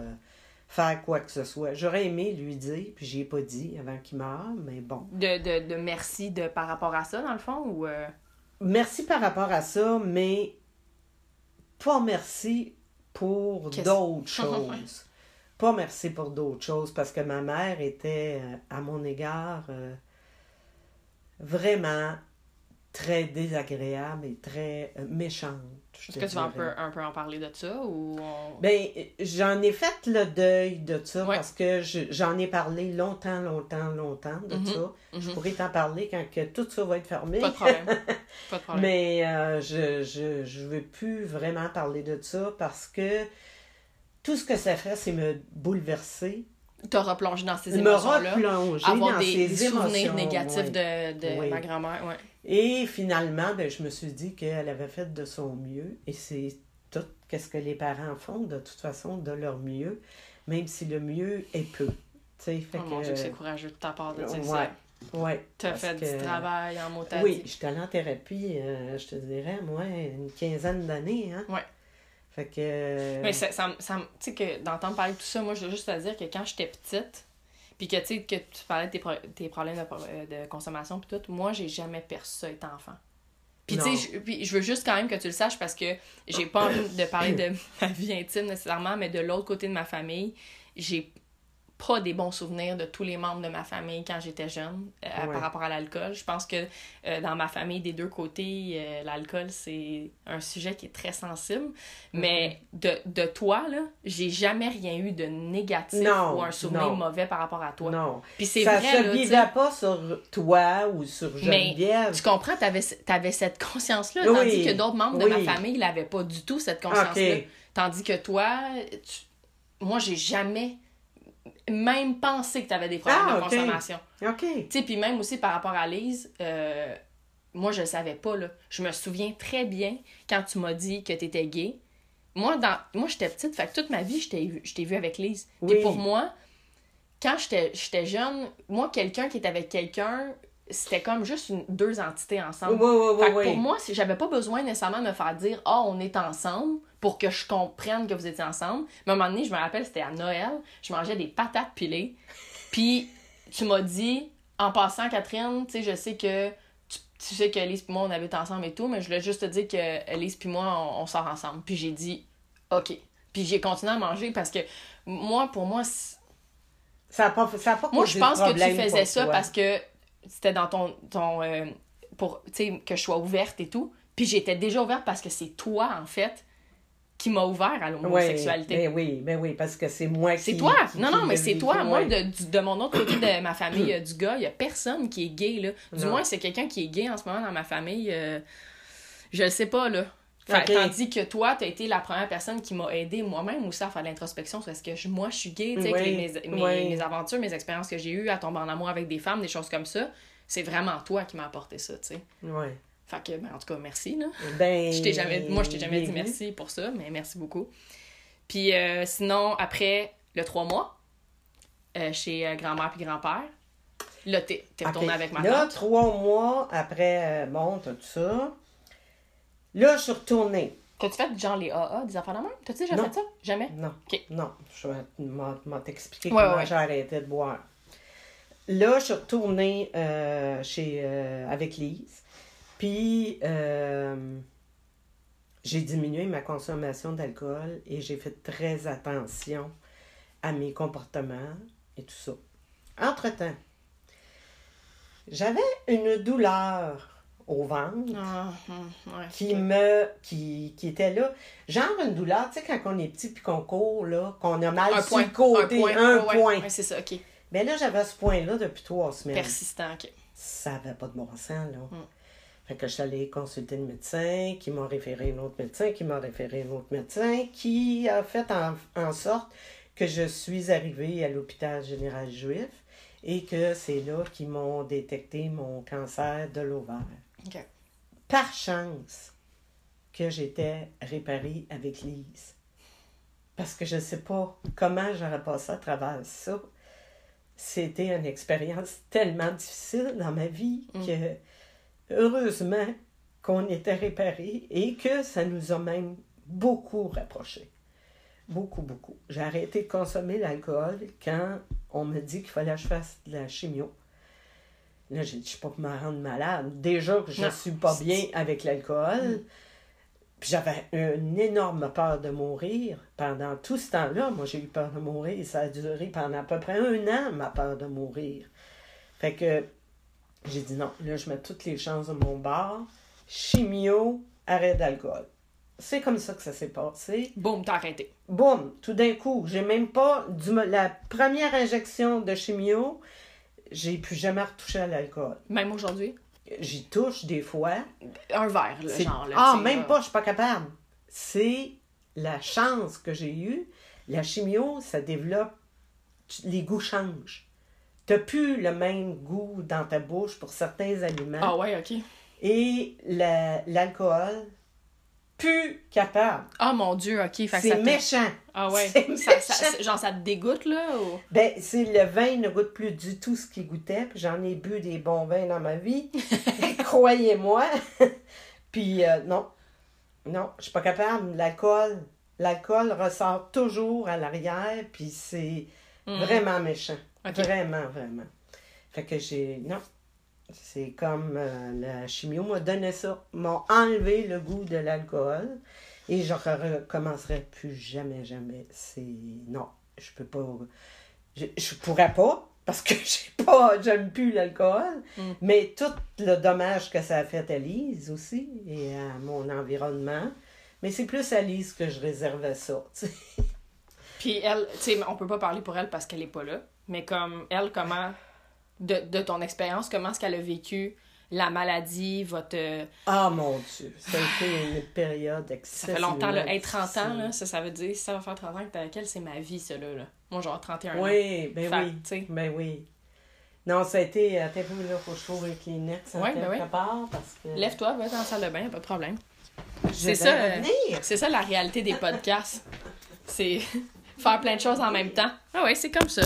faire quoi que ce soit. J'aurais aimé lui dire, puis j'y ai pas dit avant qu'il meure, mais bon. De, de, de merci de, par rapport à ça, dans le fond, ou... euh, Merci par rapport à ça, mais pas merci pour d'autres [LAUGHS] choses. Pas merci pour d'autres choses, parce que ma mère était, euh, à mon égard, euh, vraiment très désagréable et très euh, méchante. Est-ce que tu veux un peu, un peu en parler de ça, ou... on- Ben, j'en ai fait le deuil de ça Ouais. parce que je- j'en ai parlé longtemps, longtemps, longtemps de Mhm. ça. Je Mhm. pourrais t'en parler quand que tout ça va être fermé. Pas de problème. [LAUGHS] Pas de problème. Mais euh, je, je, je veux plus vraiment parler de ça parce que tout ce que ça fait, c'est me bouleverser, T'as replongé dans ces émotions-là. replonger Avoir dans des, ces des souvenirs émotions, négatifs ouais. de, de Oui. ma grand-mère, ouais. Et finalement, ben, je me suis dit qu'elle avait fait de son mieux et c'est tout qu'est-ce que les parents font de toute façon de leur mieux, même si le mieux est peu. Tu fait Oh mon que- Dieu, que c'est courageux de ta part de dire ouais, ça. ouais, T'as parce fait que- du travail en mot à Oui, j'étais allée en thérapie, euh, je te dirais, moi, une quinzaine d'années. Hein? Ouais. Fait que. Mais ça, ça, ça tu sais que d'entendre parler de tout ça, moi, je veux juste te dire que quand j'étais petite, puis que tu sais, que tu parlais de tes, pro- tes problèmes de, euh, de consommation, puis tout, moi, j'ai jamais perçu ça étant enfant. Puis tu sais, je- je veux juste quand même que tu le saches parce que j'ai pas envie de parler de ma vie intime nécessairement, mais de l'autre côté de ma famille, j'ai pas des bons souvenirs de tous les membres de ma famille quand j'étais jeune euh, Ouais. par rapport à l'alcool. Je pense que euh, dans ma famille, des deux côtés, euh, l'alcool, c'est un sujet qui est très sensible. Mais de, de toi, là, j'ai jamais rien eu de négatif Non, ou un souvenir non. mauvais par rapport à toi. Non. Puis c'est ça vrai, se là, vivait pas sur toi ou sur Mais Geneviève. Tu comprends, t'avais, avais cette conscience-là, Oui, tandis que d'autres membres de ma famille n'avaient pas du tout cette conscience-là. Tandis que toi, tu- moi, j'ai jamais même pensé que tu avais des problèmes Ah, de consommation. OK. Tu sais, puis même aussi par rapport à Lise, euh, moi, je le savais pas, là. Je me souviens très bien quand tu m'as dit que tu étais gay. Moi, dans... moi j'étais petite, fait que toute ma vie, je t'ai vu, avec Lise. Oui. pour moi, quand j'étais j'étais jeune, moi, quelqu'un qui était avec quelqu'un, c'était comme juste une- deux entités ensemble. Oui, oui, oui, Fait que oui. pour moi, si j'avais pas besoin nécessairement de me faire dire Ah, on est ensemble pour que je comprenne que vous étiez ensemble. Mais à un moment donné, je me rappelle, c'était à Noël, je mangeais des patates pilées. [LAUGHS] Puis tu m'as dit En passant, Catherine, tu sais, je sais que tu, tu sais que Elise et moi, on habite ensemble et tout, mais je voulais juste te dire que Elise et moi, on, on sort ensemble. Puis j'ai dit OK. Puis j'ai continué à manger parce que moi, pour moi, Ça a pas, ça a pas moi, je pense que tu faisais ça toi. parce que c'était dans ton. ton euh, pour, tu sais, que je sois ouverte et tout. Puis j'étais déjà ouverte parce que c'est toi, en fait, qui m'a ouvert à Oui, l'homosexualité. ben oui, ben oui, parce que c'est moi qui... C'est toi! qui- non, non, mais c'est toi. Moi, de, de mon autre côté de ma famille, [CLEARS THROAT] euh, du gars, il y a personne qui est gay, là. Du Non. moins, c'est quelqu'un qui est gay en ce moment dans ma famille. euh, je le sais pas, là. Tandis que toi, t'as été la première personne qui m'a aidé moi-même aussi à faire de l'introspection sur est-ce que je- moi je suis gay, tu Oui, les- mes, mes- oui. mes aventures, mes expériences que j'ai eues à tomber en amour avec des femmes, des choses comme ça. C'est vraiment toi qui m'as apporté ça, tu sais. Fait que, ben, en tout cas, merci, là. Ben, Je jamais, moi, je t'ai jamais dit merci pour ça, mais merci beaucoup. Puis euh, sinon, après le trois mois, euh, chez euh, grand-mère puis grand-père, là, t'es retourné avec ma Là, tante. trois mois après, euh, bon, t'as tout ça. Là, je suis retournée. T'as-tu fait genre les AA, des affaires de même? T'as-tu déjà Non. fait ça? Jamais? Non. Ok. Non. Je vais t'expliquer Ouais, comment ouais. j'ai arrêté de boire. Là, je suis retournée euh, chez, euh, avec Lise. Puis, euh, j'ai diminué ma consommation d'alcool et j'ai fait très attention à mes comportements et tout ça. Entre-temps, j'avais une douleur au ventre Ah, ouais. qui me qui, qui était là genre une douleur tu sais quand on est petit puis qu'on court là qu'on a mal Un sur point. le côté un point Ouais, c'est ça, ok. mais là j'avais ce point là depuis trois semaines Persistant, ok. ça avait pas de bon sens là Mm. fait que je suis allée consulter le médecin qui m'a référé un autre médecin qui m'a référé un autre médecin qui a fait en, en sorte que je suis arrivée à l'hôpital général juif et que c'est là qu'ils m'ont détecté mon cancer de l'ovaire Par chance que j'étais réparée avec Lise. Parce que je ne sais pas comment j'aurais passé à travers ça. C'était une expérience tellement difficile dans ma vie Mm. que heureusement qu'on était réparés et que ça nous a même beaucoup rapprochés. Beaucoup, beaucoup. J'ai arrêté de consommer l'alcool quand on me dit qu'il fallait que je fasse de la chimio. Là, j'ai dit, je suis pas pour me rendre malade. Déjà que je Non. suis pas bien avec l'alcool. Puis j'avais une énorme peur de mourir. Pendant tout ce temps-là, moi, j'ai eu peur de mourir. Ça a duré pendant à peu près un an, ma peur de mourir. Fait que j'ai dit non, là, je mets toutes les chances de mon bord. Chimio, arrêt d'alcool. C'est comme ça que ça s'est passé. Boum, t'as arrêté. Boum, tout d'un coup, j'ai même pas. Du, la première injection de chimio, j'ai plus jamais retouché à l'alcool. Même aujourd'hui? J'y touche des fois. Un verre, C'est- genre. Là, ah, même là. pas, je suis pas capable. C'est la chance que j'ai eue. La chimio, ça développe. Les goûts changent. T'as plus le même goût dans ta bouche pour certains aliments. Ah ouais, ok. Et la- l'alcool, plus capable. Ah mon dieu, ok. Fait C'est méchant. Ah ouais. Ça, genre, ça te dégoûte, là? Ou... Ben, c'est le vin ne goûte plus du tout ce qu'il goûtait. Puis j'en ai bu des bons vins dans ma vie. [LAUGHS] [LAUGHS] Croyez-moi. [LAUGHS] puis euh, non. Non, je suis pas capable. L'alcool, l'alcool ressort toujours à l'arrière. Puis c'est Mhm. vraiment méchant. Vraiment, vraiment. Fait que j'ai. Non. C'est comme euh, la chimio m'a donné ça. M'a enlevé le goût de l'alcool. Et je ne recommencerai plus jamais, jamais. C'est. Non, je peux pas. je, je pourrais pas, parce que [LAUGHS] j'ai pas, j'aime plus l'alcool, Mm. mais tout le dommage que ça a fait à Lise aussi et à mon environnement. Mais c'est plus à Lise que je réservais ça. [LAUGHS] Puis elle, tu sais, on peut pas parler pour elle parce qu'elle est pas là, mais comme elle, comment, de, de ton expérience, comment est-ce qu'elle a vécu la maladie, votre. Ah mon Dieu, ça a été une période Ça excessivement fait longtemps, là. Hey, 30 ans, là, ça, ça veut dire, ça va faire 30 ans que t'es avec elle, c'est ma vie, ça, là. là. Moi, genre 31 ans. Oui, ben Fait, oui. Ben oui. Non, ça a été. Attends un peu, là, faut que je trouve un Kleenex en Ouais, ben quelque oui. part parce que. Lève-toi, va dans la salle de bain, pas de problème. C'est ça, euh. C'est ça la réalité des podcasts. C'est [LAUGHS] faire plein de choses en même temps. Ah ouais, c'est comme ça.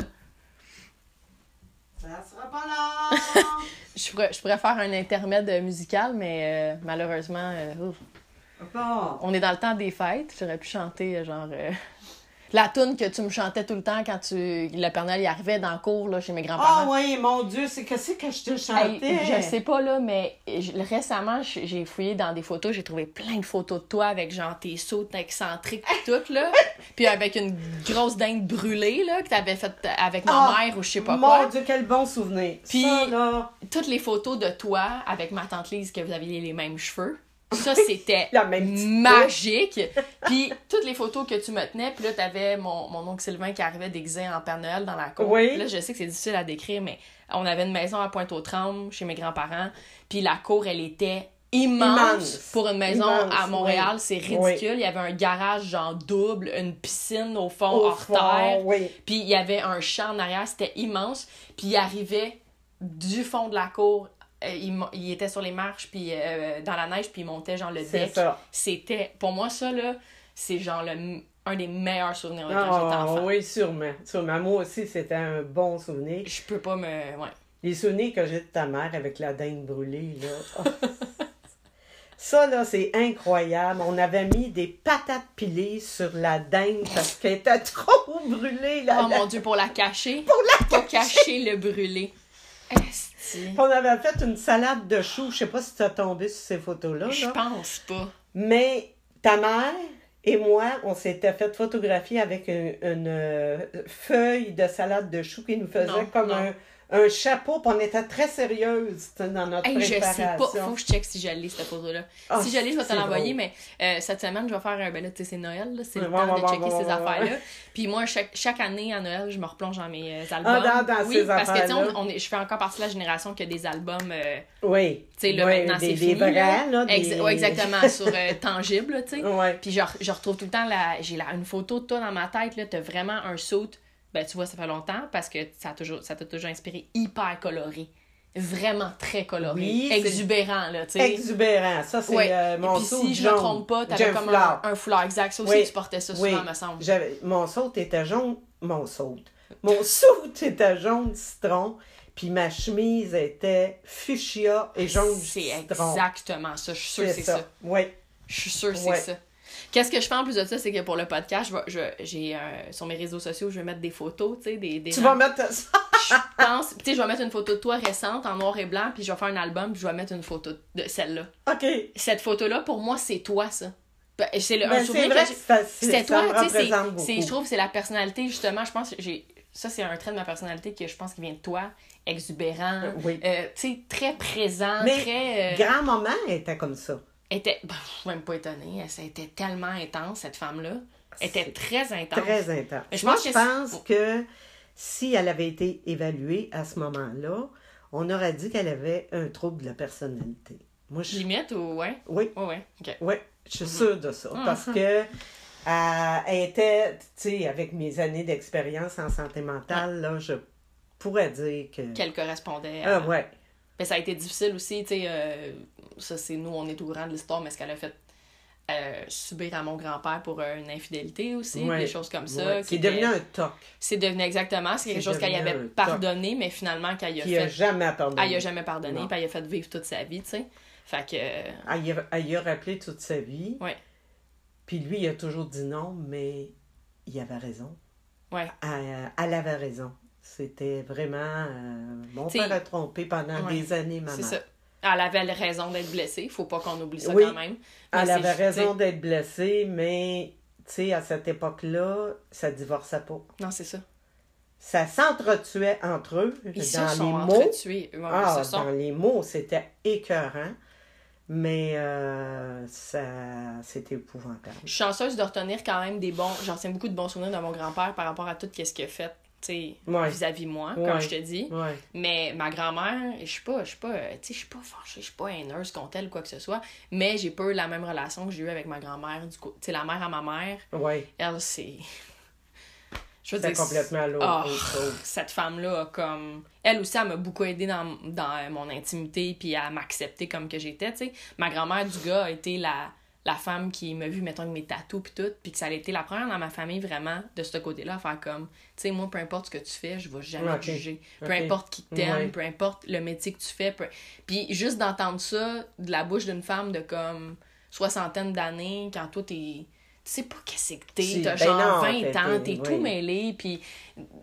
Ça sera pas là! [LAUGHS] Je pourrais, je pourrais faire un intermède musical, mais euh, malheureusement, euh, ouf. bon. on est dans le temps des fêtes. J'aurais pu chanter, euh, genre, la toune que tu me chantais tout le temps quand tu, le Père Noël y arrivait dans le cours, là, chez mes Ah grands-parents. oui, mon Dieu, c'est qu'est-ce que je te Hey, chantais? je sais pas, là, mais récemment, j'ai fouillé dans des photos, j'ai trouvé plein de photos de toi avec, genre, tes sauts excentriques pis tout, là. [LAUGHS] puis avec une grosse dinde brûlée, là, que t'avais faite avec ma Ah, mère ou je sais pas Mon quoi. Dieu, quel bon souvenir. Puis- Ça, là, Toutes les photos de toi avec ma tante Lise, que vous aviez les mêmes cheveux. Ça, c'était magique. Puis toutes les photos que tu me tenais, puis là, t'avais mon, mon oncle Sylvain qui arrivait déguisé en Père Noël dans la cour. Oui. Là, je sais que c'est difficile à décrire, mais on avait une maison à Pointe-aux-Trembles chez mes grands-parents. Puis la cour, elle était immense, Immense. pour une maison Immense, à Montréal. oui. C'est ridicule. Il y avait un garage genre double, une piscine au fond, au hors fond, terre. oui. Puis il y avait un champ en arrière, c'était immense. Puis il arrivait du fond de la cour. Euh, il, était sur les marches, puis euh, dans la neige, puis il montait genre le deck. C'était, pour moi, ça, là, c'est genre le, un des meilleurs souvenirs de quand j'étais Ah, enfant. oui, sûrement. Sûrement. Moi aussi, c'était un bon souvenir. Je peux pas me. Ouais. Les souvenirs que j'ai de ta mère avec la dinde brûlée, là. Oh. [LAUGHS] Ça, là, c'est incroyable. On avait mis des patates pilées sur la dinde parce qu'elle était trop brûlée, là. Oh mon dieu, pour la cacher. Pour la cacher. le brûlé. On avait fait une salade de choux. Je sais pas si tu as tombé sur ces photos-là. Je pense pas. Mais ta mère et moi, on s'était fait photographier avec une, une, euh, feuille de salade de choux qui nous faisait Non, comme non. un, un chapeau. Puis on était très sais, dans notre Hey, je sais préparation. pas. Faut que je check si je lis cette photo-là. Ah, si je lis, je vais te l'envoyer, mais euh, cette semaine, je vais faire un. Ben là, tu sais, c'est Noël, là, c'est le Ouais, temps de checker ces affaires-là. Puis moi, chaque, chaque année à Noël, je me replonge dans mes euh, albums. Ah, dans- dans oui, ces parce que, tu sais, je fais encore partie de la génération qui a des albums. euh, Oui. tu sais, là, Oui, maintenant, c'est fini. vrais, là. là. des- Exa- ouais, exactement, sur euh, [LAUGHS] tangible, tu sais. Ouais. Puis je, re- je retrouve tout le temps la, j'ai la, une photo de toi dans ma tête, là, t'as vraiment un saut, ben tu vois, ça fait longtemps parce que ça t'a toujours, ça t'a toujours inspiré hyper coloré. Vraiment très coloré. Oui, c'est- exubérant, là, tu sais. Exubérant. Ça, c'est Ouais. euh, mon Et puis saut si je me jaune. trompe pas, t'avais comme un, Flower. un foulard exact. Ça aussi, Oui. tu portais ça Oui. souvent, me semble. Mon saut était jaune. Mon saut. Mon [LAUGHS] saut était jaune citron. Puis ma chemise était fuchsia et jaune C'est citron. exactement ça. Je suis sûre que c'est ça. Oui. Je suis sûre que c'est ça. Qu'est-ce que je fais en plus de ça, c'est que pour le podcast, je vais- je- j'ai euh, sur mes réseaux sociaux, je vais mettre des photos, tu sais, des, des Tu gens- vas mettre ça. [LAUGHS] je pense, tu sais, je vais mettre une photo de toi récente en noir et blanc, puis je vais faire un album, puis je vais mettre une photo de celle-là. OK. Cette photo-là, pour moi, c'est toi, ça. C'est le, un Ben, souvenir c'est que que C'était toi, me tu sais, je trouve, c'est la personnalité, justement, je pense que j'ai, ça, c'est un trait de ma personnalité que je pense qui vient de toi, exubérant, Oui. euh, tu sais, très présent, Mais très... euh, Grand-maman était comme ça. Était, ben, je suis même pas étonnée, ça a été tellement intense, cette femme-là. Elle était très intense. Très intense. Mais je Moi, pense je que pense c'est- que si elle avait été évaluée à ce moment-là, on aurait dit qu'elle avait un trouble de la personnalité. Moi, je... Limite ou, ouais? Oui, Ouais, ouais, oui, je suis sûre de ça. Mhm. Parce que euh, elle était, tu sais, avec mes années d'expérience en santé mentale, là, je pourrais dire que... Qu'elle correspondait à... Ah, ouais. Ben, ça a été difficile aussi, tu sais, euh, ça c'est nous, on est au courant de l'histoire, mais ce qu'elle a fait euh, subir à mon grand-père pour euh, une infidélité aussi, Ouais. des choses comme ça. Ouais. qui C'est devenu un toc C'est devenu exactement, c'est quelque chose qu'elle avait toc. pardonné, mais finalement qu'elle a qui a fait... jamais pardonné. Elle a jamais pardonné, puis elle a fait vivre toute sa vie, tu sais. Fait que... Elle y a, elle a rappelé toute sa vie. Puis lui, il a toujours dit non, mais il avait raison. Ouais. Elle, elle avait raison. C'était vraiment... euh, mon T'sais, père a trompé pendant ouais, des années, maman. C'est ça. Elle avait raison d'être blessée, faut pas qu'on oublie ça Oui. quand même. Mais Elle avait raison d'être blessée, mais tu sais, à cette époque-là, ça divorçait pas. Non, c'est ça. ça s'entretuait entre eux Ils se dans sont les mots. Ouais, Ah, ils se sont- dans les mots, c'était écœurant. Mais euh, ça, c'était épouvantable. Je suis chanceuse de retenir quand même des bons. J'en retiens beaucoup de bons souvenirs de mon grand-père par rapport à tout ce qu'il a fait, Ouais. vis-à-vis moi, Ouais. comme je te dis. Ouais. Mais ma grand-mère, je suis pas, je suis pas, je suis pas fâchée, je suis pas haineuse contre elle ou quoi que ce soit. Mais j'ai pas eu la même relation que j'ai eu avec ma grand-mère. Du coup, la mère à ma mère, elle, c'est. Je veux dire, complètement l'autre autre chose. cette femme-là comme elle aussi elle m'a beaucoup aidé dans, dans mon intimité puis à m'accepter comme que j'étais tu sais ma grand-mère du gars a été la la femme qui m'a vu mettons avec mes tatous puis tout puis que ça a été la première dans ma famille vraiment de ce côté-là à faire comme tu sais moi peu importe ce que tu fais je vais jamais te juger peu importe qui t'aime Ouais. peu importe le métier que tu fais peu- puis juste d'entendre ça de la bouche d'une femme de comme soixantaine d'années quand toi t'es tu sais pas qu'est-ce que t'es, t'as ben genre non, 20 t'es- ans, t'es- tout mêlé, puis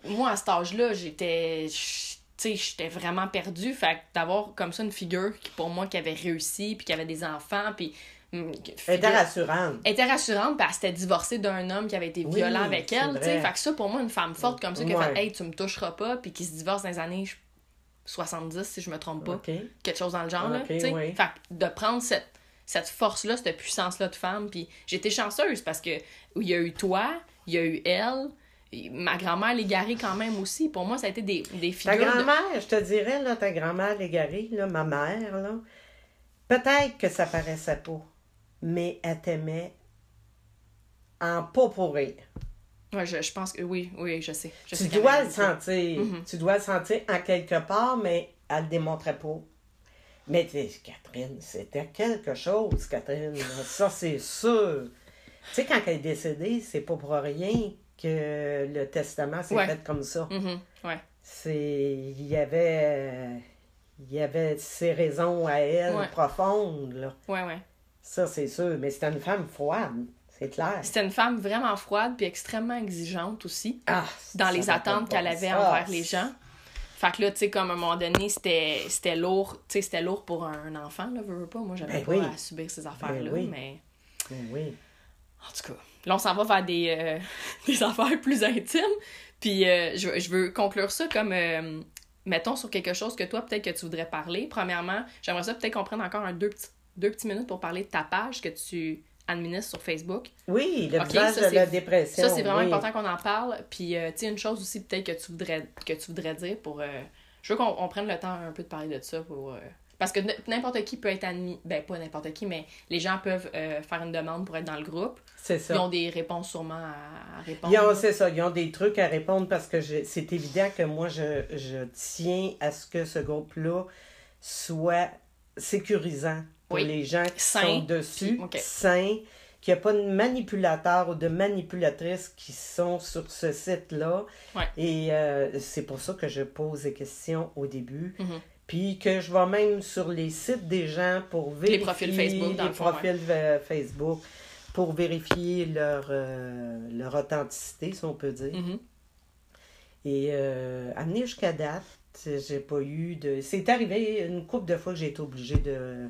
moi, à cet âge-là, j'étais. Tu sais, j'étais vraiment perdue. Fait que d'avoir comme ça une figure qui, pour moi, qui avait réussi, puis qui avait des enfants, puis. Hum, Elle était rassurante. elle était rassurante, puis elle s'était divorcée d'un homme qui avait été Oui, violent avec elle. tu sais. vrai. Fait que ça, pour moi, une femme forte comme ça, qui a Ouais. fait Hey, tu me toucheras pas, puis qui se divorce dans les années je- 70, si je me trompe pas quelque chose dans le genre. là, oui. Fait que de prendre cette, cette force-là, cette puissance-là de femme, puis j'étais chanceuse parce que il y a eu toi, il y a eu elle, ma grand-mère l'égarée quand même aussi. Pour moi, ça a été des, des Ta figures. de- grand-mère, je te dirais, là, ta grand-mère légarée, là, ma mère, là, peut-être que ça paraissait pas, mais elle t'aimait en pas pour rire. Ouais, je, je pense que oui, oui, je sais. Je Tu sais dois le sentir. Mhm. Tu dois le sentir en quelque part, mais elle le démontrait pas. Mais Catherine, c'était quelque chose, Catherine. Ça, c'est sûr. Tu sais, quand elle est décédée, c'est pas pour rien que le testament s'est Ouais. fait comme ça. Mhm, ouais. C'est. Il y avait. Il y avait ses raisons à elle Ouais. profondes, là. Ouais, ouais. Ça, c'est sûr. Mais c'était une femme froide, c'est clair. C'était une femme vraiment froide puis extrêmement exigeante aussi Ah, dans les attentes qu'elle avait envers les gens. Fait que là, tu sais, comme à un moment donné, c'était c'était lourd. Tu sais, c'était lourd pour un enfant, là, veux, veux pas. Moi, j'avais Ben pas oui. à subir ces affaires-là, oui. mais... Oui. En tout cas, là, on s'en va vers des, euh, [LAUGHS] des affaires plus intimes. Puis euh, je, veux- je veux conclure ça comme, euh, mettons, sur quelque chose que toi, peut-être que tu voudrais parler. Premièrement, j'aimerais ça peut-être qu'on prenne encore un deux, petits, deux petites minutes pour parler de ta page que tu administres sur Facebook. Oui, le Ok, visage ça, de c'est- la dépression. Ça, c'est vraiment oui. important qu'on en parle. Puis, euh, tu sais, une chose aussi, peut-être que tu voudrais que tu voudrais dire pour. euh, je veux qu'on on prenne le temps un peu de parler de ça pour. euh, parce que n'importe qui peut être admis. Ben, pas n'importe qui, mais les gens peuvent euh, faire une demande pour être dans le groupe. C'est Ils ça. ont des réponses sûrement à, répondre. Ils c'est ça, ils ont des trucs à répondre parce que c'est évident que moi, je, je tiens à ce que ce groupe-là soit sécurisant pour Oui. les gens qui Sain, sont dessus, puis- ok. sain, qu'il n'y a pas de manipulateurs ou de manipulatrices qui sont sur ce site-là. Ouais. Et euh, c'est pour ça que je pose des questions au début. Mhm. Puis que je vais même sur les sites des gens pour vérifier profils Facebook, dans les le fond, profils euh, Facebook pour vérifier leur, euh, leur authenticité, si on peut dire. Mhm. Et euh, amener jusqu'à date, j'ai pas eu de. C'est arrivé une couple de fois que j'ai été obligée de.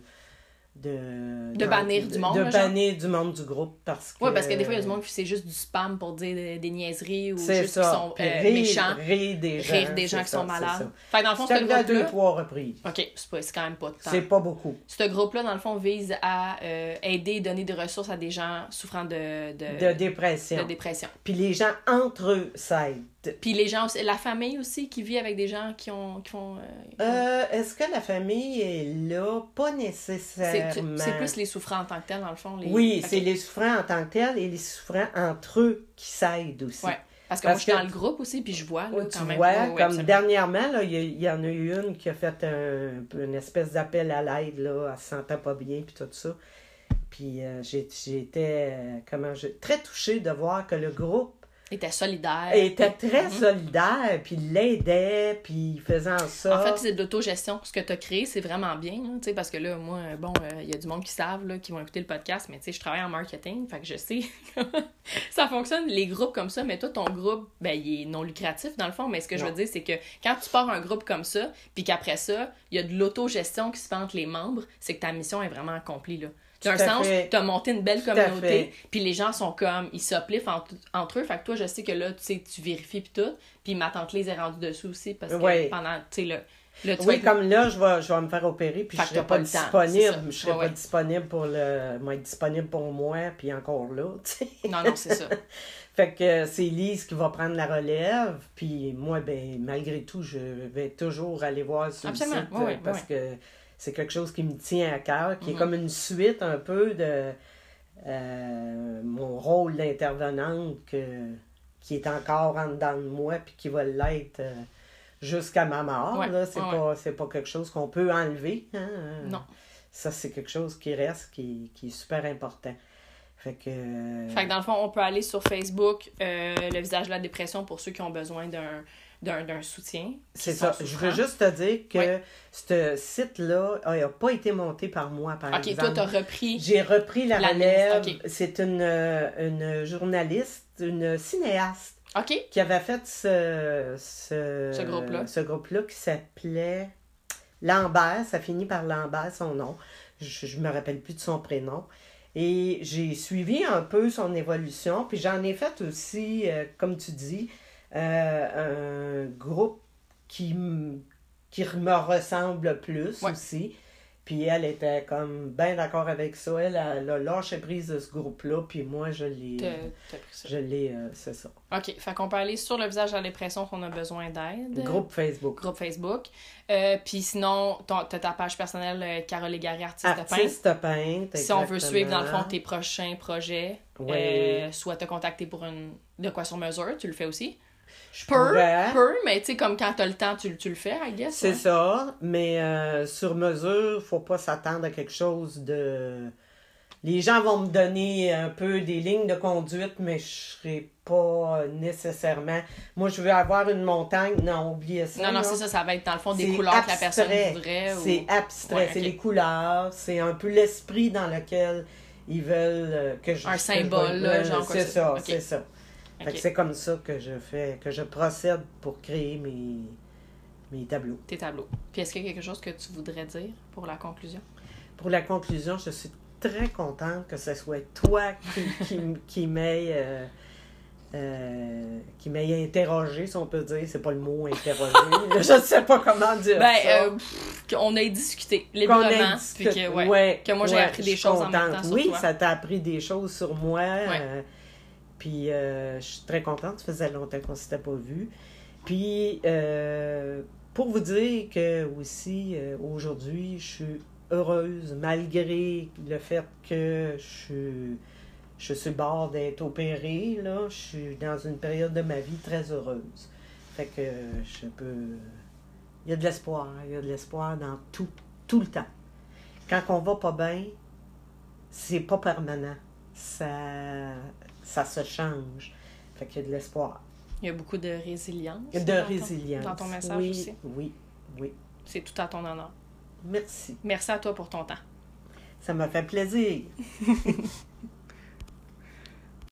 De, De bannir du monde, De là, genre? bannir du monde du groupe parce que. Ouais, parce que des fois, il y a du monde qui c'est juste du spam pour dire des, des niaiseries ou juste ça. qui sont euh, rire, méchants, rire des gens. rire des gens qui ça, sont malades. Fait dans le fond, ce arrivé à deux, groupe-là. trois reprises. Ok, c'est quand même pas de temps. C'est pas beaucoup. Ce groupe-là, dans le fond, vise à euh, aider et donner des ressources à des gens souffrant de, de, De dépression. de dépression. Puis les gens entre eux s'aident. Puis les gens aussi, la famille aussi qui vit avec des gens qui ont qui font. euh, qui Euh, Est-ce que la famille est là? Pas nécessairement. c'est plus les souffrants en tant que tel, dans le fond. Les... Oui, c'est les souffrants en tant que tels et les souffrants entre eux qui s'aident aussi. Ouais. Parce que Parce moi, je suis dans le groupe aussi, puis je vois. Là, Oui, quand tu même. vois, Ouais, ouais, comme dernièrement, là, il y, en a eu une qui a fait un, une espèce d'appel à l'aide, là, elle se sentait pas bien, puis tout ça. Puis euh, j'ai- j'étais, euh, comment je, très touchée de voir que le groupe était solidaire. était très Mhm. solidaire, puis l'aidait, puis faisant ça. En fait, c'est de l'autogestion. Ce que tu as créé, c'est vraiment bien. sais, parce que là, moi, bon, euh, il y a du monde qui savent, là, qui vont écouter le podcast, mais tu sais, je travaille en marketing, fait que je sais [LAUGHS] comment ça fonctionne, les groupes comme ça. Mais toi, ton groupe, ben, il est non lucratif dans le fond. Mais ce que je veux dire, c'est que quand tu pars un groupe comme ça, puis qu'après ça, il y a de l'autogestion qui se fait entre les membres, c'est que ta mission est vraiment accomplie. Là. D'un sens, tu as monté une belle Tout communauté, puis les gens sont comme, ils s'uplift entre, entre eux. Fait que toi, je sais que là, tu sais, tu vérifies puis tout. Puis ma tante Lise est rendue dessus aussi parce que pendant, tu sais, tu vas Oui, être- comme là, je vais, je vais me faire opérer, puis Fait je serai pas, pas le temps, disponible. Je serai Ouais, pas ouais. disponible pour le. Moi, être disponible pour moi, puis encore là, [LAUGHS] tu sais. Non, non, c'est ça. [LAUGHS] Fait que euh, c'est Lise qui va prendre la relève, puis moi, ben, malgré tout, je vais toujours aller voir sur Absolument, le site oui, euh, oui, parce oui. que c'est quelque chose qui me tient à cœur, qui est Mhm. comme une suite un peu de euh, mon rôle d'intervenante qui est encore en dedans de moi, puis qui va l'être euh, jusqu'à ma mort. Ouais. C'est ouais, pas, pas quelque chose qu'on peut enlever. hein. Non. Ça, c'est quelque chose qui reste, qui, qui est super important. Fait que. Fait que dans le fond, on peut aller sur Facebook, euh, le visage de la dépression pour ceux qui ont besoin d'un d'un d'un soutien. C'est ça. Je veux juste te dire que ce site-là n'a pas été monté par moi, par Ok, toi, exemple. t'as repris. J'ai repris la La relève. C'est une, une journaliste, une cinéaste Ok, qui avait fait ce, ce, Ce groupe-là. ce groupe-là qui s'appelait Lambert. Ça finit par Lambert, son nom. Je ne me rappelle plus de son prénom. Et j'ai suivi un peu son évolution. Puis j'en ai fait aussi, euh, comme tu dis, un groupe qui, qui me ressemble plus Ouais. aussi. Puis elle était comme bien d'accord avec ça. Elle, elle a lâché prise de ce groupe-là. Puis moi, je l'ai. Je l'ai. euh, c'est ça. Ok, fait qu'on peut aller sur le visage de la dépression qu'on a besoin d'aide. Groupe Facebook. Groupe Facebook. Euh, Puis sinon, t'as ta page personnelle, euh, Carole Légaré, artiste, de peintre. Artiste peintre. Si on veut suivre, dans le fond, tes prochains projets, Oui. euh, soit te contacter pour une de quoi sur mesure, tu le fais aussi. Je Peu, pourrais. peu, mais tu sais, comme quand t'as le temps, tu, tu le fais, I guess. C'est ça, mais euh, sur mesure, faut pas s'attendre à quelque chose de. Les gens vont me donner un peu des lignes de conduite, mais je serai pas nécessairement. Moi, je veux avoir une montagne. Non, oubliez ça. Non, non, c'est ça, ça va être dans le fond des couleurs que la personne voudrait. ou- C'est abstrait, Ouais, c'est les couleurs, c'est un peu l'esprit dans lequel ils veulent euh, que je. Un symbole, là, genre C'est ça, c'est ça. C'est comme ça que je fais, que je procède pour créer mes, mes tableaux. tes tableaux. Puis est-ce qu'il y a quelque chose que tu voudrais dire pour la conclusion? Pour la conclusion, je suis très contente que ce soit toi qui, [LAUGHS] qui, qui euh, euh, qui interrogé, si on peut dire. C'est pas le mot interrogé. [LAUGHS] je ne sais pas comment dire Ben, ça. euh, qu'on ait discuté librement. Puis discuté. que, ouais, Ouais, que moi, j'ai ouais, appris des choses en même contente. temps sur oui, toi. ça t'a appris des choses sur moi. euh, puis euh, je suis très contente. Ça faisait longtemps qu'on ne s'était pas vu. Puis euh, pour vous dire que aussi, euh, aujourd'hui, je suis heureuse malgré le fait que je suis, je suis bord d'être opérée. Là, je suis dans une période de ma vie très heureuse. Fait que je peux. Il y a de l'espoir. Il y a de l'espoir dans tout, tout le temps. Quand on va pas bien, c'est pas permanent. Ça, ça se change. Fait qu'il y a de l'espoir. Il y a beaucoup de résilience. De dans ton- résilience. Dans ton message oui, aussi. Oui, oui. C'est tout à ton honneur. Merci. Merci à toi pour ton temps. Ça m'a fait plaisir. [LAUGHS]